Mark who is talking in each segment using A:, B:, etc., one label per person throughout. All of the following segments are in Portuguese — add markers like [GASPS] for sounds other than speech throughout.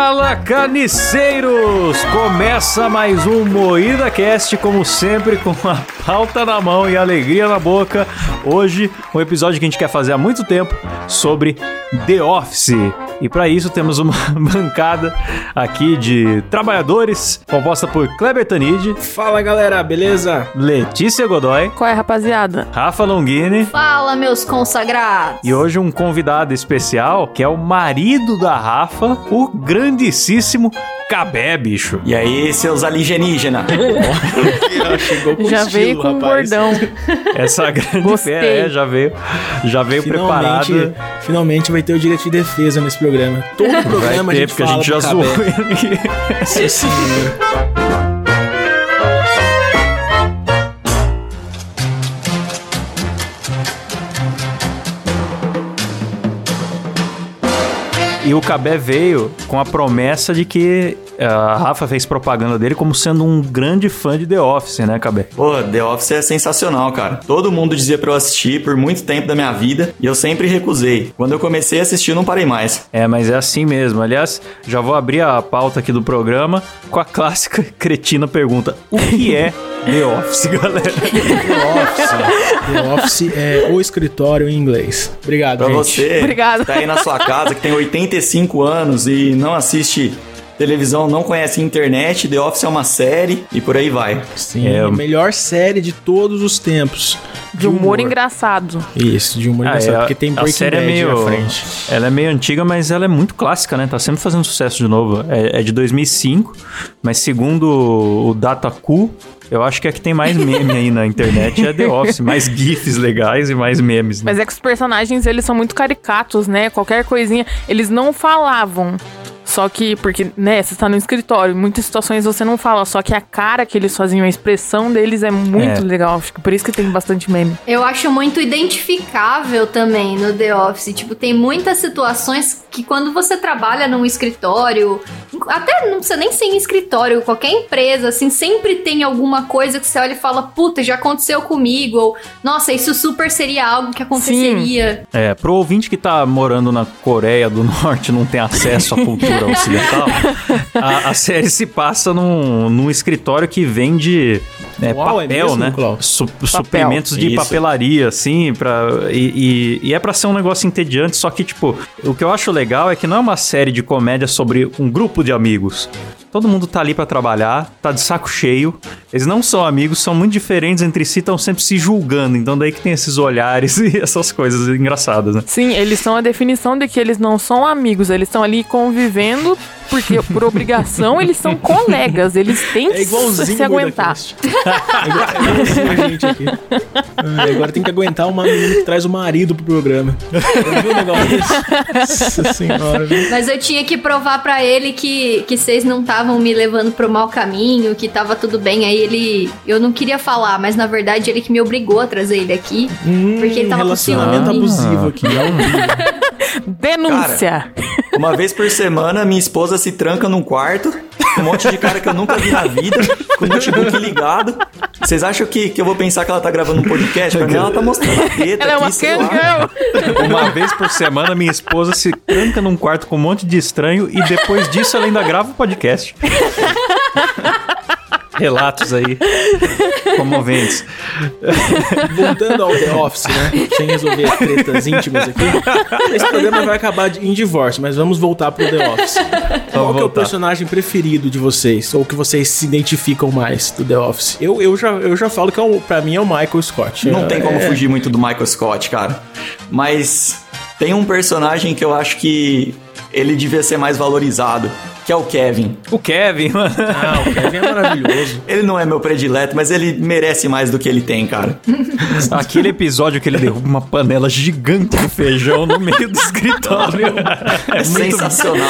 A: Fala carniceiros! Começa mais um Moída Cast, como sempre, com a pauta na mão e alegria na boca. Hoje, um episódio que a gente quer fazer há muito tempo sobre The Office. E para isso temos uma [LAUGHS] bancada aqui de trabalhadores, composta por Kleber Tanid,
B: Fala galera, beleza?
A: Letícia Godoy,
C: Qual é, rapaziada?
A: Rafa Longini
D: Fala, meus consagrados!
A: e hoje um convidado especial que é o marido da Rafa, o grandíssimo Cabé, bicho.
E: E aí, seus alienígenas?
B: Chegou com
C: Já
B: estilo,
C: veio com um
B: rapaz.
C: bordão.
A: Essa grande
C: Gostei.
A: fera, é, já veio, já veio
B: Finalmente,
A: preparado.
B: finalmente vai ter o direito de defesa nesse programa. Todo
A: Vai
B: programa
A: ter,
B: a gente
A: porque a
B: fala
A: gente já zoou ele E o Cabé veio com a promessa de que a Rafa fez propaganda dele como sendo um grande fã de The Office, né, Cabé?
E: Pô, The Office é sensacional, cara. Todo mundo dizia pra eu assistir por muito tempo da minha vida e eu sempre recusei. Quando eu comecei a assistir, não parei mais.
A: É, mas é assim mesmo. Aliás, já vou abrir a pauta aqui do programa com a clássica [LAUGHS] cretina pergunta: O que é The Office, [LAUGHS] galera?
B: The Office. The Office é o escritório em inglês. Obrigado,
E: Pra
B: gente.
E: você
C: Obrigada.
E: que tá aí na sua casa, que tem 85 anos e não assiste televisão, não conhece internet, The Office é uma série e por aí vai.
B: Sim,
A: É.
B: a melhor série de todos os tempos.
C: De humor engraçado.
B: Isso, de humor
A: Ah,
B: engraçado,
A: é,
B: porque tem
A: a
B: Breaking
A: série é
B: Bad
A: meio,
B: na frente.
A: Ela é meio antiga, mas ela é muito clássica, né? Tá sempre fazendo sucesso de novo. É, é de 2005, mas segundo o Dataku, eu acho que é que tem mais meme aí na internet é The Office. Mais GIFs legais e mais memes. Né?
C: Mas é que os personagens, eles são muito caricatos, né? Qualquer coisinha, eles não falavam. Só que, porque, né, você tá no escritório, em muitas situações você não fala, só que a cara que eles faziam, a expressão deles é muito
A: É.
C: legal. Acho que por isso que tem bastante meme.
D: Eu acho muito identificável também no The Office. Tipo, tem muitas situações que quando você trabalha num escritório, até não precisa nem ser em escritório, qualquer empresa, assim, sempre tem alguma coisa que você olha e fala, puta, já aconteceu comigo, ou nossa, isso super seria algo que aconteceria.
A: É, pro ouvinte que tá morando na Coreia do Norte e não tem acesso à [LAUGHS] cultura ocidental, [LAUGHS] a, a série se passa num, num escritório que vende é,
B: Uau, é
A: papel,
B: mesmo,
A: né? Su- suprimentos de
E: Isso.
A: papelaria, assim, pra, e, e, e é pra ser um negócio entediante, só que, tipo, o que eu acho legal é que não é uma série de comédia sobre um grupo de amigos. Todo mundo tá ali pra trabalhar, tá de saco cheio. Eles não são amigos, são muito diferentes entre si, estão sempre se julgando. Então daí que tem esses olhares [LAUGHS] e essas coisas engraçadas, né?
C: Sim, eles são a definição de que eles não são amigos, eles estão ali convivendo, porque por obrigação eles são colegas, eles têm
B: É
C: que
B: igualzinho
C: se aguentar.
B: É igual- [LAUGHS] é igualzinho a gente aqui. Ah, agora tem que aguentar uma menina que traz o marido pro programa. Viu um negócio desse? Nossa senhora, viu?
D: Mas eu tinha que provar pra ele que, que vocês não estavam me levando pro mau caminho, que tava tudo bem. Aí ele. Eu não queria falar, mas na verdade ele que me obrigou a trazer ele aqui.
B: Hum,
D: Porque ele tava com
B: relacionamento
D: ciúme.
B: abusivo aqui. É um [LAUGHS]
C: Denúncia!
E: Uma vez por semana, minha esposa se tranca num quarto, com um monte de cara que eu nunca vi na vida, com o notebook ligado. Vocês acham que, que eu vou pensar que ela tá gravando um podcast? Pra mim, ela tá mostrando a teta
C: Ela é uma
E: aqui, sei lá.
C: girl.
A: Uma vez por semana, minha esposa se tranca num quarto com um monte de estranho e depois disso ela ainda grava o podcast. Relatos aí comoventes.
B: Voltando ao The Office, né? Sem resolver tretas íntimas aqui. Esse programa vai acabar de- em divórcio, mas vamos voltar pro The Office. Qual que é o
A: voltar.
B: personagem preferido de vocês? Ou que vocês se identificam mais do The Office? Eu, eu, já, eu já falo que é o, pra mim é o Michael Scott.
E: Não tem como
B: É,
E: fugir muito do Michael Scott, cara. Mas tem um personagem que eu acho que ele devia ser mais valorizado, que é o Kevin.
A: O Kevin, mano.
B: Ah, o Kevin é maravilhoso. [LAUGHS]
E: Ele não é meu predileto, mas ele merece mais do que ele tem, cara. [LAUGHS]
A: Aquele episódio que ele derruba uma panela gigante de feijão no meio do escritório.
E: É, sensacional.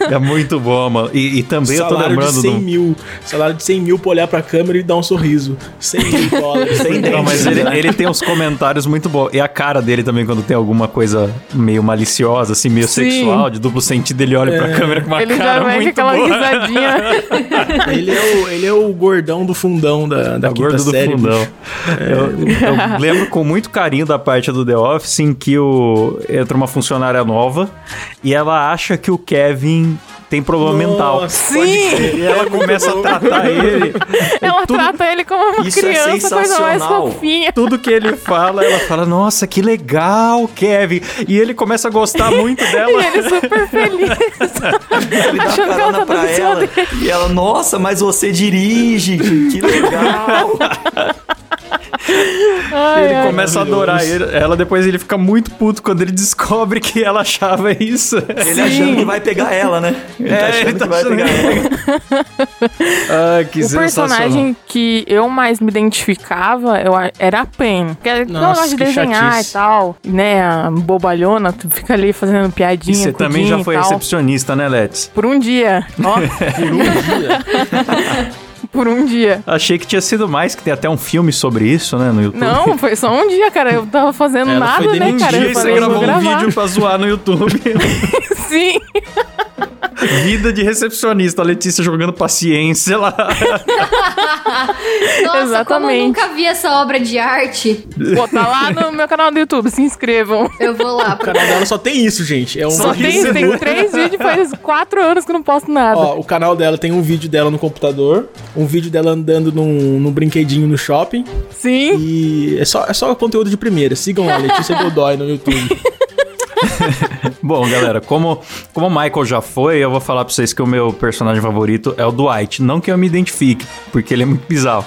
A: É muito bom, mano. E, e também eu tô
B: salário de
A: lembrando
B: 100
A: do.
B: mil. Salário de 100 mil pra olhar pra câmera e dar um sorriso. 100 mil dólares.
E: Sem
B: Sem
A: Não, mas
E: dente.
A: ele, ele tem uns comentários muito bons. E a cara dele também, quando tem alguma coisa meio maliciosa, assim, meio
C: Sim.
A: sexual, de duplo sentido, ele olha pra câmera com uma
C: Ele
A: cara muito
C: aquela
A: boa.
C: risadinha. [LAUGHS]
B: Ele é, o, ele é o gordão do fundão da, da
A: É o
B: quinta
A: gordo do
B: série.
A: fundão.
B: bicho. [LAUGHS]
A: Eu, eu lembro com muito carinho da parte do The Office em que o, entra uma funcionária nova e ela acha que o Kevin tem problema mental.
B: Nossa,
C: Sim!
A: E ela começa a tratar [LAUGHS] ele.
C: Ela
A: tudo-
C: trata ele como uma
E: Isso é
C: criança, coisa mais fofinha.
A: Tudo que ele fala, ela fala, nossa, que legal, Kevin. E ele começa a gostar muito [LAUGHS] dela.
C: E ele super feliz.
E: Ele dá
C: Achando que ela tá
E: pra ela.
C: dele.
E: E ela, nossa, mas você dirige. Que legal. [LAUGHS]
C: Ai,
A: Ele
C: ai.
A: começa a adorar ele- ela, depois ele fica muito puto quando ele descobre que ela achava isso.
E: Ele achando que vai pegar ela, né? Ele tá
A: É,
E: achando
A: ele tá
E: que vai
A: achando
E: pegar
A: que-
E: ela. [LAUGHS]
A: Ah, que
C: O personagem que eu mais me identificava eu, era a Pen. Porque eu
B: Nossa,
C: gosto de
B: que
C: desenhar
B: chatice.
C: e tal. Né, a bobalhona, tu fica ali fazendo piadinha.
A: E você também já foi recepcionista, né, Let's?
C: Por um dia. [LAUGHS] Ó,
B: Por um dia. [LAUGHS]
C: por um dia.
A: Achei que tinha sido mais, que tem até um filme sobre isso, né, no YouTube.
C: Não, foi só um dia, cara. Eu tava fazendo
B: Ela
C: nada,
B: foi
C: né,
B: demitida,
C: cara?
A: Um dia
C: Eu
A: você
C: falei,
A: gravou
C: vou
A: um vídeo pra zoar no YouTube. [LAUGHS]
C: Sim.
A: Vida de recepcionista, a Letícia jogando paciência lá.
D: Nossa, como eu
C: Exatamente.
D: nunca vi essa obra de arte.
C: Pô, tá lá no meu canal do YouTube, se inscrevam.
D: Eu vou lá.
B: O canal dela só tem isso, gente. É um
C: Só tem, tem três vídeos, faz quatro anos que eu não posto nada.
B: Ó, o canal dela tem um vídeo dela no computador, um vídeo dela andando num, num brinquedinho no shopping.
C: Sim.
B: E é só, é só conteúdo de primeira. Sigam lá, Letícia [LAUGHS] Godoy no YouTube. [LAUGHS]
A: Bom, galera, como, como o Michael já foi, eu vou falar pra vocês que o meu personagem favorito é o Dwight. Não que eu me identifique, porque ele é muito bizarro.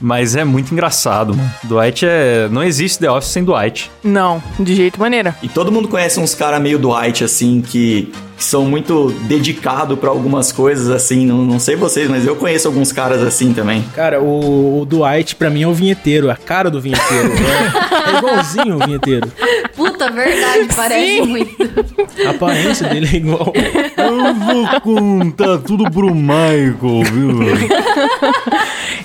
A: Mas é muito engraçado, mano. Dwight é. Não existe The Office sem Dwight.
C: Não, de jeito maneira.
E: E todo mundo conhece uns caras meio Dwight, assim, que, que são muito dedicados pra algumas coisas, assim. Não, não sei vocês, mas eu conheço alguns caras assim também.
B: Cara, o, o Dwight, pra mim, é o vinheteiro, a cara do vinheteiro. É, [LAUGHS] é igualzinho o vinheteiro.
D: Puta, verdade, [LAUGHS] parece
C: Sim.
D: muito.
B: A aparência dele é igual.
A: Eu vou contar tudo pro Michael, viu?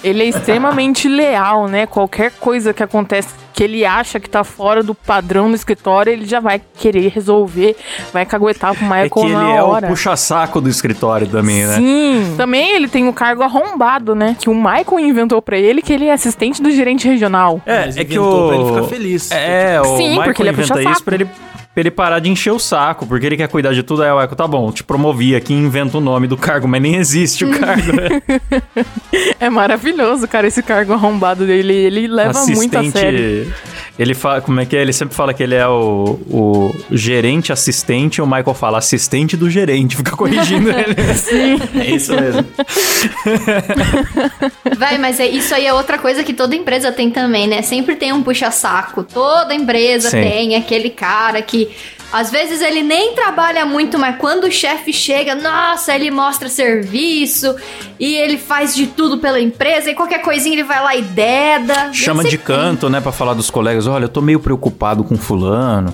C: Ele é extremamente leal, né? Qualquer coisa que acontece que ele acha que tá fora do padrão no escritório, ele já vai querer resolver, vai caguetar pro Michael
A: É que ele
C: na
A: é
C: hora.
A: o puxa-saco do escritório também, né?
C: Sim. Também ele tem o cargo arrombado, né? Que o Michael inventou pra ele, que ele é assistente do gerente regional.
A: É,
B: Mas
A: é que
B: inventou
A: o.
B: pra ele ficar feliz.
A: É, o
C: Sim,
A: Michael
C: porque ele é
A: inventa
C: puxa-saco.
A: isso pra ele, pra ele parar de encher o saco, porque ele quer cuidar de tudo. Aí o Michael, tá bom, te promovi aqui, inventa o nome do cargo, mas nem existe o cargo, né? [LAUGHS]
C: É maravilhoso, cara, esse cargo arrombado dele. Ele leva muito a sério.
A: Ele fala, como é que é? Ele sempre fala que ele é o, o gerente assistente, e o Michael fala assistente do gerente, [LAUGHS] fica corrigindo [LAUGHS] ele.
E: É isso mesmo.
D: Vai, mas é, isso aí é outra coisa que toda empresa tem também, né? Sempre tem um puxa-saco. Toda empresa
A: Sim.
D: tem aquele cara que. Às vezes ele nem trabalha muito, mas quando o chefe chega, nossa, ele mostra serviço e ele faz de tudo pela empresa e qualquer coisinha ele vai lá e deda.
A: Chama de canto, né, pra falar dos colegas. Olha, eu tô meio preocupado com fulano.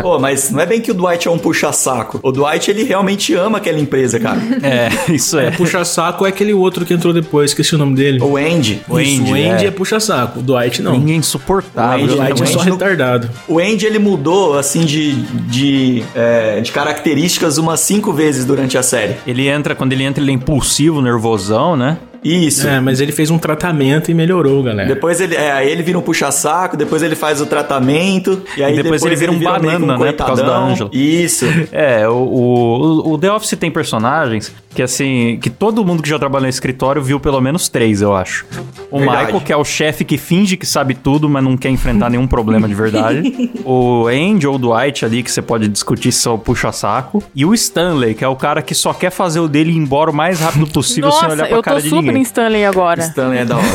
E: Pô, [LAUGHS] mas não é bem que o Dwight é um puxa-saco. O Dwight, ele realmente ama aquela empresa, cara. [LAUGHS]
A: É, isso é.
B: Puxa-saco é aquele outro que entrou depois, esqueci o nome dele.
E: O Andy.
A: O
B: Isso,
A: Andy,
B: o Andy
A: é.
B: é, puxa-saco. O Dwight não.
A: Ninguém é
E: O
A: insuportável.
E: Andy-
B: O Dwight é
E: o
B: só retardado.
E: O Andy, ele mudou, assim, de, de, é, de características umas cinco vezes durante a série.
A: Ele entra, quando ele entra, ele é impulsivo, nervosão, né?
E: Isso.
B: É, mas ele fez um tratamento e melhorou, galera.
E: Depois ele, é, aí ele vira um puxa-saco, depois ele faz o tratamento, e aí
A: Depois ele vira um
E: que
A: banana, né, por causa da. Angela.
E: Isso. [LAUGHS]
A: É, o, o, o The Office tem personagens que, assim, que todo mundo que já trabalha no escritório viu pelo menos três, eu acho. O
E: Verdade.
A: Michael, que é o chefe que finge que sabe tudo, mas não quer enfrentar nenhum problema de verdade. [LAUGHS] o Andy ou o Dwight ali, que você pode discutir se é o puxa-saco. E o Stanley, que é o cara que só quer fazer o dele ir embora o mais rápido possível sem
C: Nossa,
A: olhar pra
C: eu
A: cara
C: tô
A: de
C: super Stanley agora.
E: Stanley é da hora.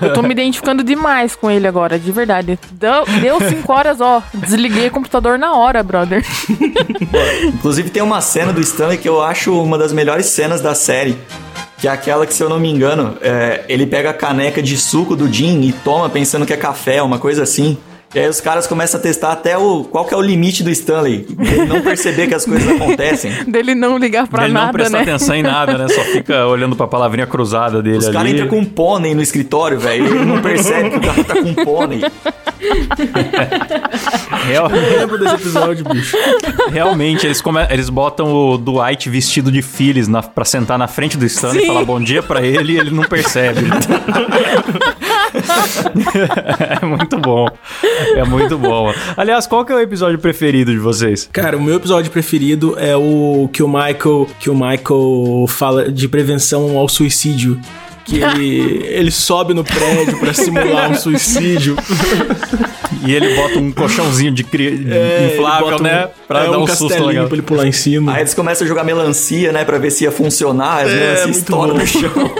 E: [LAUGHS]
C: Eu tô me identificando demais com ele agora, de verdade. Deu, deu cinco horas, ó. Desliguei o computador na hora, brother.
E: Inclusive tem uma cena do Stanley que eu acho uma das melhores cenas da série. Que é aquela que, se eu não me engano, é, ele pega a caneca de suco do Jim e toma pensando que é café, uma coisa assim. E aí os caras começam a testar até o qual que é o limite do Stanley. Ele não perceber que as coisas [LAUGHS] acontecem.
C: Dele não ligar pra
A: ele não
C: nada,
A: presta
C: né?
A: atenção em nada, né? Só fica [LAUGHS] olhando pra palavrinha cruzada dele
E: Os
A: ali.
E: caras entram com um pônei no escritório, velho. Ele não percebe que o cara tá com um pônei. [LAUGHS]
A: Real-
B: Eu lembro desse episódio, bicho.
A: Realmente, eles, come... eles botam o Dwight vestido de Phyllis na... pra sentar na frente do Stanley e
C: Sim.
A: falar bom dia pra ele e ele não percebe. [LAUGHS] é muito bom. É muito bom. Aliás, qual que é o episódio preferido de vocês?
B: Cara, o meu episódio preferido é o que o Michael, que o Michael fala de prevenção ao suicídio. Que ele, [LAUGHS] ele sobe no prédio pra simular um suicídio. [LAUGHS]
A: E ele bota um colchãozinho de cri...
B: É,
A: inflável,
B: bota um-
A: né? Pra
B: é,
A: dar
B: um
A: um susto
B: castelinho
A: legal.
B: pra ele pular em cima.
E: Aí eles começam a jogar melancia, né, pra ver se ia funcionar. As
B: É,
E: estouram
B: bom.
E: no chão. [LAUGHS]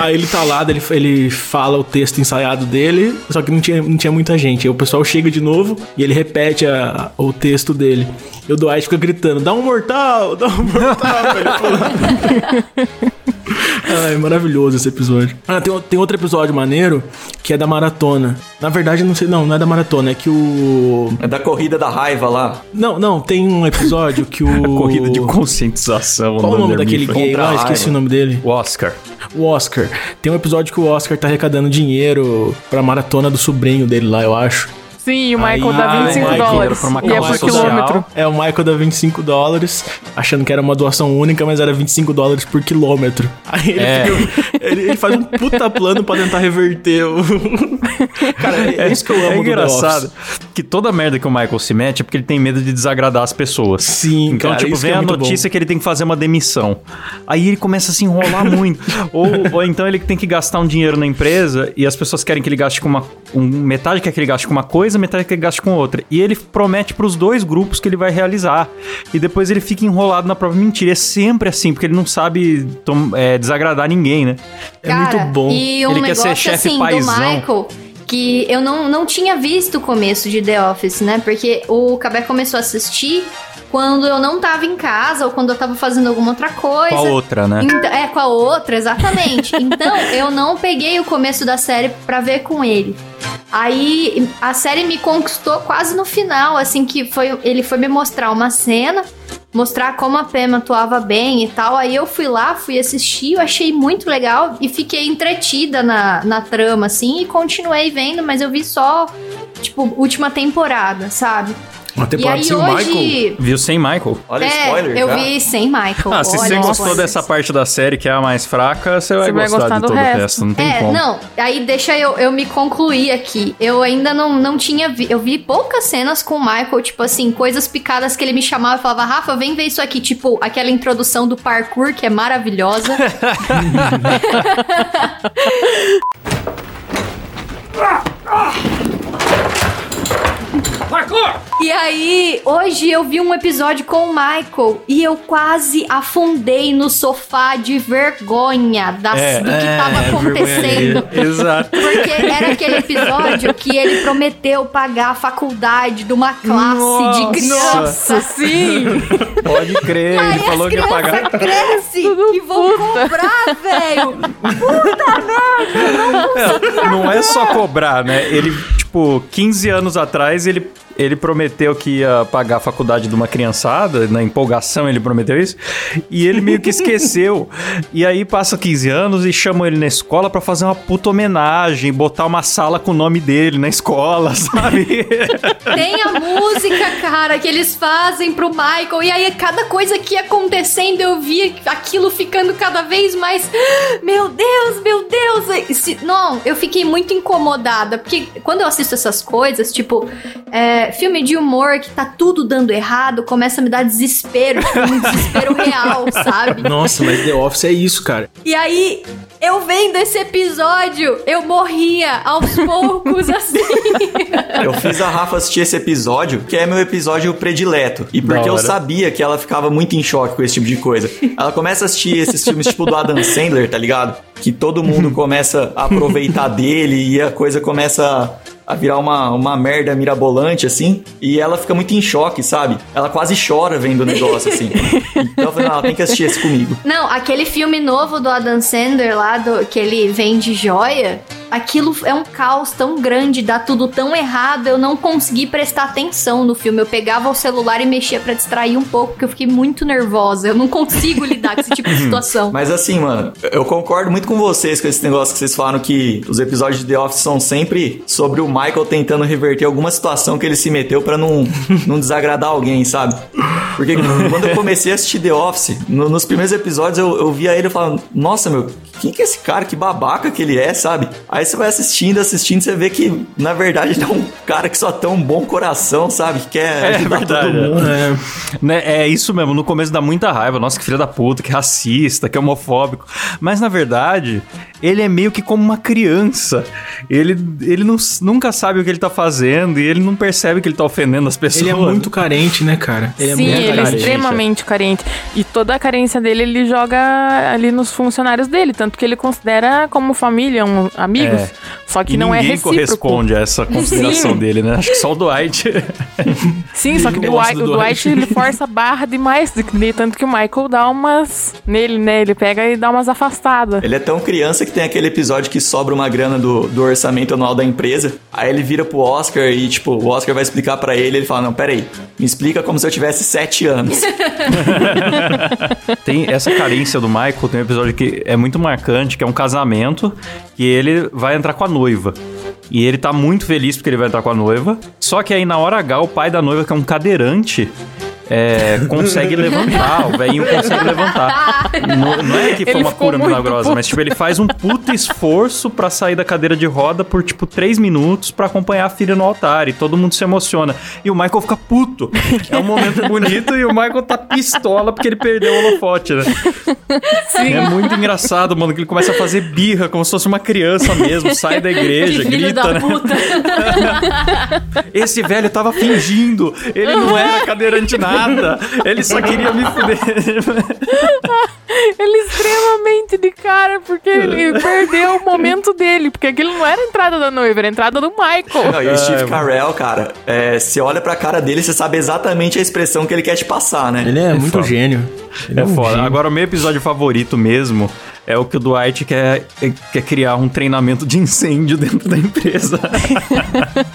B: Aí ele tá lá, ele, ele fala o texto ensaiado dele, só que não tinha, não tinha muita gente. Aí o pessoal chega de novo e ele repete a- o texto dele. E o Dwight fica gritando: dá um mortal, dá um mortal [LAUGHS] ele pular. Ai, maravilhoso esse episódio. Ah, tem, tem outro episódio maneiro que é da maratona. Na verdade, não sei, não, não é da maratona, é que o.
E: É da corrida da raiva lá.
B: Não, não, tem um episódio que o. [LAUGHS]
A: Corrida de conscientização.
B: Qual o nome daquele gay lá? Esqueci
E: raiva.
B: o nome dele.
A: O Oscar.
B: O Oscar. Tem um episódio que o Oscar tá arrecadando dinheiro pra maratona do sobrinho dele lá, eu acho.
C: Sim, o Michael
B: Aí-
C: dá
B: Ah,
C: 25
B: o Michael
C: dólares. E é por
A: social.
C: quilômetro.
B: É, o Michael dá 25 dólares, achando que era uma doação única, mas era 25 dólares por quilômetro. Aí ele,
A: É.
B: fica- ele, ele faz um puta plano pra tentar reverter o. [LAUGHS] Cara, é, isso que eu amo
A: é
B: do The
A: engraçado que toda merda que o Michael se mete é porque ele tem medo de desagradar as pessoas.
B: Sim,
A: Então,
B: cara,
A: tipo,
B: isso
A: vem
B: é
A: a notícia que ele tem que fazer uma demissão. Aí ele começa a se enrolar muito. [LAUGHS] ou, ou então ele tem que gastar um dinheiro na empresa e as pessoas querem que ele gaste com uma. Um, metade quer que ele gaste com uma coisa, metade quer que ele gaste com outra. E ele promete pros dois grupos que ele vai realizar. E depois ele fica enrolado na própria mentira. É sempre assim, porque ele não sabe é, desagradar ninguém, né?
B: É muito bom.
D: E um
A: Ele quer ser
D: negócio
A: chefe
D: assim
A: paizão.
D: do Michael que eu não, não tinha visto o começo de The Office, né? Porque o Cabé começou a assistir quando eu não tava em casa ou quando eu tava fazendo alguma outra coisa.
A: Com a outra, né?
D: Então- é, com a outra, exatamente. [LAUGHS] então, eu não peguei o começo da série pra ver com ele. Aí, a série me conquistou quase no final, assim, que foi ele foi me mostrar uma cena, mostrar como a Pema atuava bem e tal. Aí eu fui lá, fui assistir, eu achei muito legal e fiquei entretida na, na trama, assim, e continuei vendo, mas eu vi só, tipo, última temporada, sabe?
B: Uma
D: E
B: temporada
D: aí
B: sem o Michael.
D: hoje...
A: Viu sem Michael.
E: Olha
D: é,
E: spoiler
D: eu
E: já.
D: vi sem Michael.
A: Ah, se você gostou
D: spoilers.
A: dessa parte da série que é a mais fraca, você vai,
C: Você vai
A: gostar,
C: gostar
A: de
C: do
A: todo o
C: resto.
A: resto. Não tem
D: é,
A: como.
D: não, aí deixa eu, eu me concluir aqui. Eu ainda não, não tinha vi, eu vi poucas cenas com o Michael, tipo assim, coisas picadas que ele me chamava e falava, Rafa, vem ver isso aqui, tipo, aquela introdução do parkour que é maravilhosa. [LAUGHS] [LAUGHS] E aí, hoje eu vi um episódio com o Michael e eu quase afundei no sofá de vergonha das,
A: É,
D: do que
B: é,
D: tava acontecendo.
A: Exato.
D: Porque era aquele episódio que ele prometeu pagar a faculdade de uma classe de criança.
C: Nossa, sim!
A: Pode crer,
D: Aí
A: ele falou que ia pagar.
D: crescem e vão cobrar, velho.
A: Não é só cobrar, né? Ele, tipo, 15 anos atrás, ele, ele prometeu que ia pagar a faculdade de uma criançada, na empolgação ele prometeu isso, e ele meio que esqueceu. [LAUGHS] E aí passa 15 anos e chamam ele na escola pra fazer uma puta homenagem, botar uma sala com o nome dele na escola, [LAUGHS] sabe?
D: Tem a música, cara, que eles fazem pro Michael. E aí, cada coisa que ia acontecendo, eu via aquilo ficando cada vez mais. [GASPS] Meu Deus, meu Deus! Não, eu fiquei muito incomodada. Porque quando eu assisto essas coisas, tipo, é, filme de humor que tá tudo dando errado, começa a me dar desespero. Tipo, um [LAUGHS] desespero real, sabe?
B: Nossa, mas The Office é isso, cara.
D: E aí, eu vendo esse episódio, eu morria aos poucos, assim.
E: Eu fiz a Rafa assistir esse episódio, que é meu episódio predileto. E porque eu sabia que ela ficava muito em choque com esse tipo de coisa. Ela começa a assistir esses filmes tipo do Adam Sandler, tá ligado? Que todo mundo começa a aproveitar dele e a coisa começa a virar uma, uma merda mirabolante, assim. E ela fica muito em choque, sabe? Ela quase chora vendo o negócio, assim. [LAUGHS] Então eu falei, não, ela tem que assistir esse comigo.
D: Não, aquele filme novo do Adam Sandler lá, do, que ele vende joia. Aquilo é um caos tão grande, dá tudo tão errado, eu não consegui prestar atenção no filme. Eu pegava o celular e mexia pra distrair um pouco, porque eu fiquei muito nervosa. Eu não consigo lidar com esse tipo de [LAUGHS] situação.
E: Mas assim, mano, eu concordo muito com vocês com esse negócio que vocês falaram que os episódios de The Office são sempre sobre o Michael tentando reverter alguma situação que ele se meteu pra não, [LAUGHS] não desagradar alguém, sabe? Porque quando eu comecei a assistir The Office, no- nos primeiros episódios eu, eu via ele falando, nossa, meu, quem que é esse cara? Que babaca que ele é, sabe? Aí você vai assistindo, assistindo, você vê que, na verdade, ele [LAUGHS] é um cara que só tem um bom coração, sabe? Que quer
A: É
E: ajudar
A: verdade,
E: todo
A: é.
E: mundo.
B: É,
A: Né, é isso mesmo, no começo dá muita raiva. Nossa, que filho da puta, que racista, que homofóbico. Mas na verdade, ele é meio que como uma criança. Ele, ele não, nunca sabe o que ele tá fazendo e ele não percebe que ele tá ofendendo as pessoas.
B: ele é muito carente, né, cara? Ele é
C: Sim,
B: muito
C: ele é
B: carente.
C: extremamente carente. E toda a carência dele, ele joga ali nos funcionários dele. Tanto que ele considera como família, um, amigos.
A: É.
C: Só que
A: E
C: não é
A: ninguém
C: recíproco.
A: corresponde a essa consideração
C: Sim.
A: dele, né? Acho que só o Dwight. [LAUGHS]
C: Sim, só que Dwight,
B: do
C: o Dwight ele força a barra demais. de- de- Tanto que o Michael dá umas. Nele, né? Ele pega e dá umas afastadas.
E: Ele é tão criança que tem aquele episódio que sobra uma grana do, do orçamento anual da empresa. Aí ele vira pro Oscar e, tipo, o Oscar vai explicar pra ele. Ele fala: Não, peraí, me explica como se eu tivesse sete anos. [LAUGHS]
A: tem essa carência do Michael, tem um episódio que é muito marcante, que é um casamento, que ele vai entrar com a noiva. E ele tá muito feliz porque ele vai entrar com a noiva. Só que aí na hora H, o pai da noiva, que é um cadeirante, é, consegue levantar, o velhinho consegue levantar. Não, não é que foi
C: Ele
A: uma cura milagrosa,
C: puto.
A: mas tipo, ele faz um puta esforço pra sair da cadeira de roda por tipo três minutos pra acompanhar a filha no altar e todo mundo se emociona. E o Michael fica puto. É um momento bonito e o Michael tá pistola porque ele perdeu o holofote, né? É muito engraçado, mano, que ele começa a fazer birra como se fosse uma criança mesmo, sai da igreja,
D: Filho
A: grita,
D: da
A: né?
D: puta. [LAUGHS]
A: Esse velho tava fingindo. Ele não era cadeirante nada. Ele só queria me fuder. [LAUGHS]
C: Ele é extremamente de cara, porque ele perdeu o momento dele. Porque aquilo não era a entrada da noiva, era a entrada do Michael.
E: Não, e o Steve Carell, cara, é, você olha pra cara dele, você sabe exatamente a expressão que ele quer te passar, né?
B: Ele é, muito
A: foda.
B: gênio. Ele
A: É
B: um
A: foda.
B: gênio.
A: Agora, o meu episódio favorito mesmo é o que o Dwight quer, quer criar um treinamento de incêndio dentro da empresa.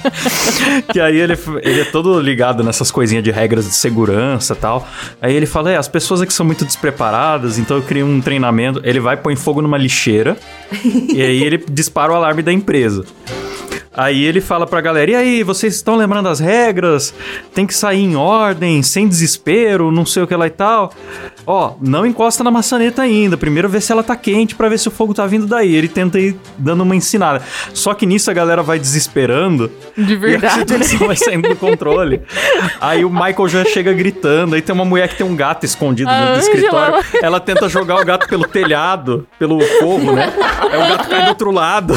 A: [LAUGHS] que aí ele, ele é todo ligado nessas coisinhas de regras de segurança e tal. Aí ele fala: é, as pessoas aqui são muito despreparadas, então eu crio um treinamento. Ele vai põe fogo numa lixeira [LAUGHS] e aí ele dispara o alarme da empresa. Aí ele fala pra galera: e aí, vocês estão lembrando as regras? Tem que sair em ordem, sem desespero, não sei o que lá e tal. Ó, não encosta na maçaneta ainda. Primeiro vê se ela tá quente pra ver se o fogo tá vindo daí. Ele tenta ir dando uma ensinada. Só que nisso a galera vai desesperando.
C: De
A: E a
C: verdade, né?
A: situação vai saindo do controle. Aí o Michael já chega gritando. Aí tem uma mulher que tem um gato escondido
C: A Angela,
A: escritório.
C: ela-
A: Ela tenta jogar o gato pelo telhado, pelo fogo, né? Aí o gato cai do outro lado.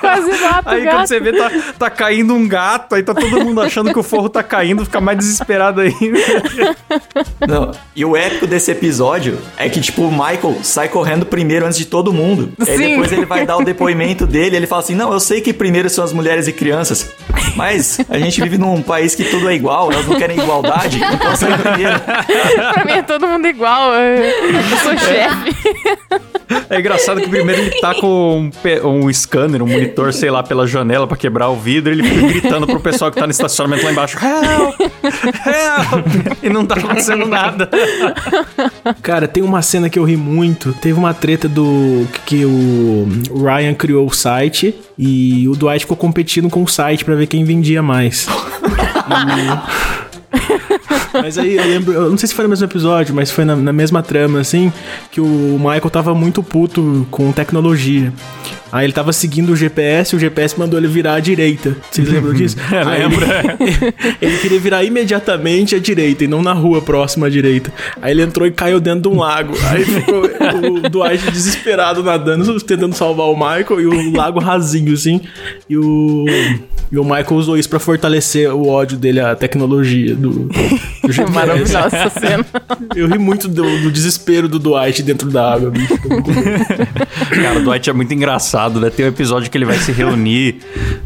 C: Quase mata
A: Aí quando você vê, tá, tá caindo um gato, aí tá todo mundo achando que o forro tá caindo, fica mais desesperado ainda.
E: Não, E o épico desse episódio é que, tipo, o Michael sai correndo primeiro antes de todo mundo. Aí
C: Sim.
E: depois ele vai dar o depoimento dele, ele fala assim: Não, eu sei que primeiro são as mulheres e crianças, mas a gente vive num país que tudo é igual, elas não querem igualdade, então sai primeiro. [LAUGHS]
C: Pra mim é todo mundo igual. Eu sou chefe.
A: É engraçado que primeiro ele tá com um, um scanner, um monitor, sei lá, pela janela pra quebrar o vidro, ele fica gritando pro pessoal que tá no estacionamento lá embaixo: Help! Help! E não tá acontecendo nada. [LAUGHS]
B: Cara, tem uma cena que eu ri muito. Teve uma treta do que o Ryan criou o site e o Dwight ficou competindo com o site pra ver quem vendia mais. [LAUGHS] Mas aí eu lembro, eu não sei se foi no mesmo episódio, mas foi na, na mesma trama, assim, que o Michael tava muito puto com tecnologia. Aí ele tava seguindo o GPS, o GPS mandou ele virar à direita. Vocês lembram disso? [LAUGHS]
A: É,
B: Aí
A: lembro.
B: Ele, [LAUGHS] ele queria virar imediatamente à direita e não na rua próxima à direita. Aí ele entrou e caiu dentro de um lago. Aí ficou o Dwight desesperado nadando, tentando salvar o Michael e o lago rasinho, assim. E o, e o Michael usou isso pra fortalecer o ódio dele à tecnologia do, do GPS.
C: Maravilhosa essa cena.
B: Eu ri muito do, do desespero do Dwight dentro da água, bicho. [LAUGHS]
A: Cara, o Dwight é muito engraçado, né? Tem um episódio que ele vai se reunir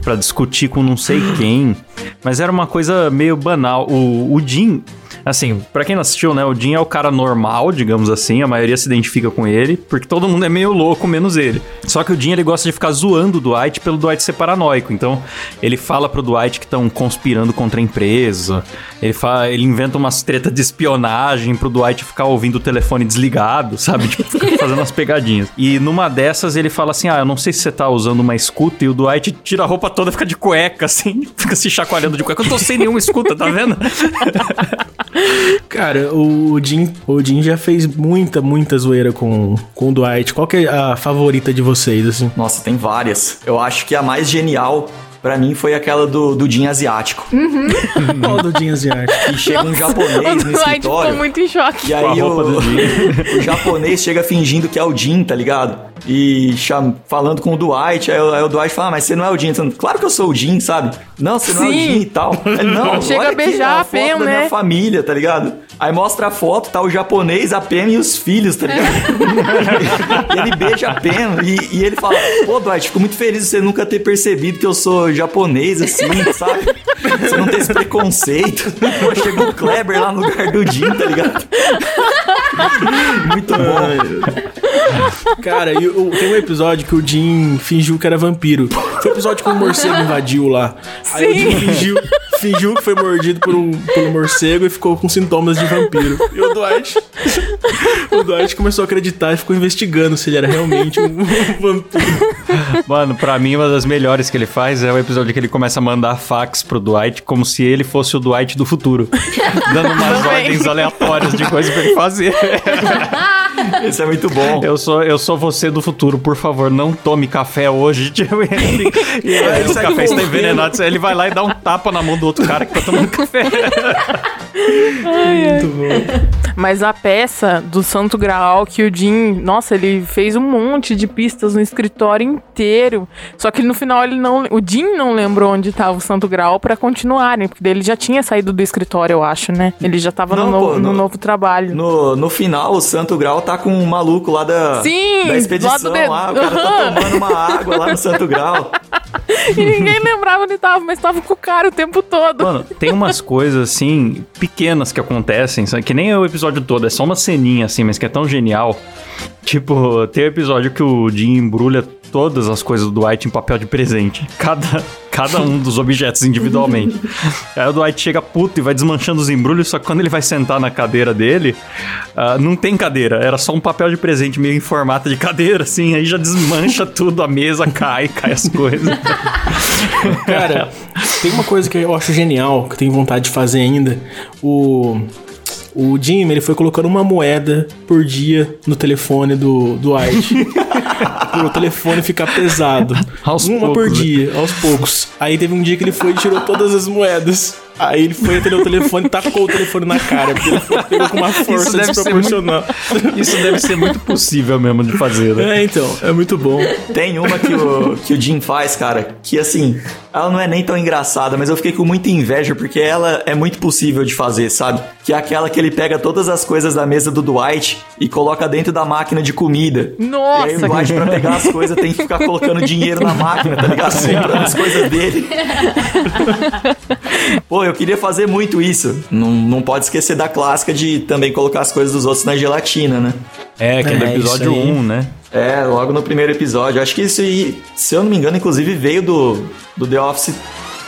A: pra discutir com não sei quem. mas era uma coisa meio banal. O, o Jim, assim, pra quem não assistiu, né? O Jim é o cara normal, digamos assim, a maioria se identifica com ele, porque todo mundo é meio louco, menos ele. Só que o Jim, ele gosta de ficar zoando o Dwight pelo Dwight ser paranoico. Então, ele fala pro Dwight que estão conspirando contra a empresa. Ele, fala, ele inventa umas tretas de espionagem pro Dwight ficar ouvindo o telefone desligado, sabe? Tipo, [LAUGHS] fazendo umas pegadinhas. E numa dessas, ele fala assim: Ah, eu não sei se você tá usando uma escuta, e o Dwight tira a roupa toda e fica de cueca, assim, [LAUGHS] fica se chacoalhando de cueca. Eu tô sem nenhuma escuta, tá vendo? [LAUGHS]
B: Cara, o Jim, o Jim já fez muita, muita zoeira com, com o Dwight. Qual que é a favorita de vocês, assim?
E: Nossa, tem várias. Eu acho que a mais genial Pra mim foi aquela do, do Jin asiático.
B: Qual do Jim asiático?
E: Que chega um japonês
C: o
E: no
C: Dwight ficou
E: escritório.
C: muito em choque.
E: E aí
A: Com a roupa
E: o,
A: do Jin. [LAUGHS]
E: o japonês chega fingindo que é o Jin, tá ligado? E cham- falando com o Dwight, aí, o- aí o Dwight fala, ah, mas você não é o Jin. Então, claro que eu sou o Jin, sabe? Não, você não é o
C: Sim.
E: Jin e tal. Não,
C: Chega
E: olha
C: a
E: aqui,
C: beijar
E: é
C: a
E: a foto
C: Pam,
E: da
C: né?
E: minha família, tá ligado? Aí mostra a foto, tá o japonês, a Pam e os filhos, tá ligado? e [LAUGHS] ele beija a Pam e, e ele fala, pô, Dwight, fico muito feliz de você nunca ter percebido que eu sou japonês, assim, sabe? Você não tem esse preconceito. Pô, chegou o Kleber lá no lugar do Jim, tá ligado? [LAUGHS] Muito bom.
B: Cara, e o- tem um episódio que o Jim fingiu que era vampiro. Foi o episódio que o morcego invadiu lá. Aí o Jim
C: Sim.
B: fingiu, fingiu que foi mordido por um, por um morcego e ficou com sintomas de vampiro. E o Dwight. [LAUGHS] O Dwight começou a acreditar e ficou investigando se ele era realmente um vampiro.
A: Mano, pra mim, uma das melhores que ele faz é o episódio que ele começa a mandar fax pro Dwight como se ele fosse o Dwight do futuro. [LAUGHS] dando umas
C: Também.
A: ordens aleatórias de coisa pra ele fazer. [LAUGHS] [LAUGHS]
E: Esse é muito bom.
A: Eu sou, eu sou você do futuro, por favor, não tome café hoje. [LAUGHS] E aí o café está envenenado. Ele vai lá e dá um tapa na mão do outro cara que tá tomando café. [LAUGHS]
B: Muito bom.
C: Mas a peça do Santo Graal que o Jim, nossa, ele fez um monte de pistas no escritório inteiro. Só que no final ele não, o Jim não lembrou onde estava o Santo Graal pra continuarem, porque daí ele já tinha saído do escritório, eu acho, né? Ele já tava no,
E: Não,
C: novo,
E: pô,
C: no
E: no-
C: novo trabalho.
E: No, no final, o Santo Grau tá com um maluco lá da,
C: Sim,
E: da expedição.
C: lá do de-
E: lá, o cara tá
C: Aham.
E: tomando uma água lá no Santo Grau. [LAUGHS]
C: E ninguém lembrava onde tava, mas tava com o cara o tempo todo.
A: Mano, tem umas coisas assim, pequenas que acontecem, que nem o episódio todo, é só uma ceninha assim, mas que é tão genial. Tipo, tem o episódio que o Jim embrulha todas as coisas do Dwight em papel de presente. Cada, cada um dos objetos individualmente. [LAUGHS] Aí o Dwight chega puto e vai desmanchando os embrulhos, só que quando ele vai sentar na cadeira dele, ah, não tem cadeira, era só um papel de presente meio em formato de cadeira, assim, aí já desmancha tudo, a mesa cai, cai as coisas.
B: Cara, tem uma coisa que eu acho genial, que eu tenho vontade de fazer ainda. O. O Jim, ele foi colocando uma moeda por dia no telefone do, do White. [LAUGHS] pro telefone ficar pesado.
A: Aos
B: uma
A: poucos,
B: por
A: né?
B: dia, aos poucos. Aí teve um dia que ele foi e tirou todas as moedas. Aí ele foi atender o telefone e tacou o telefone na cara, porque ele foi- pegou com uma força
A: deve ser
B: desproporcional.
A: Isso deve ser muito possível mesmo de fazer, né?
B: É, então, é muito bom.
E: Tem uma que o, que o Jim faz, cara, que assim, ela não é nem tão engraçada, mas eu fiquei com muita inveja porque ela é muito possível de fazer, sabe? Que é aquela que ele pega todas as coisas da mesa do Dwight e coloca dentro da máquina de comida.
C: Nossa,
E: E aí o Dwight, pra pegar as coisas, tem que ficar colocando dinheiro na máquina, tá ligado? Comprando as coisas dele. Pô, [LAUGHS] eu queria fazer muito isso. Não, não pode esquecer da clássica de também colocar as coisas dos outros na gelatina, né?
A: É, que é do
B: É,
A: episódio
B: isso aí.
A: 1, né?
E: É, logo no primeiro episódio. Acho que isso aí, se eu não me engano, inclusive veio do, do The Office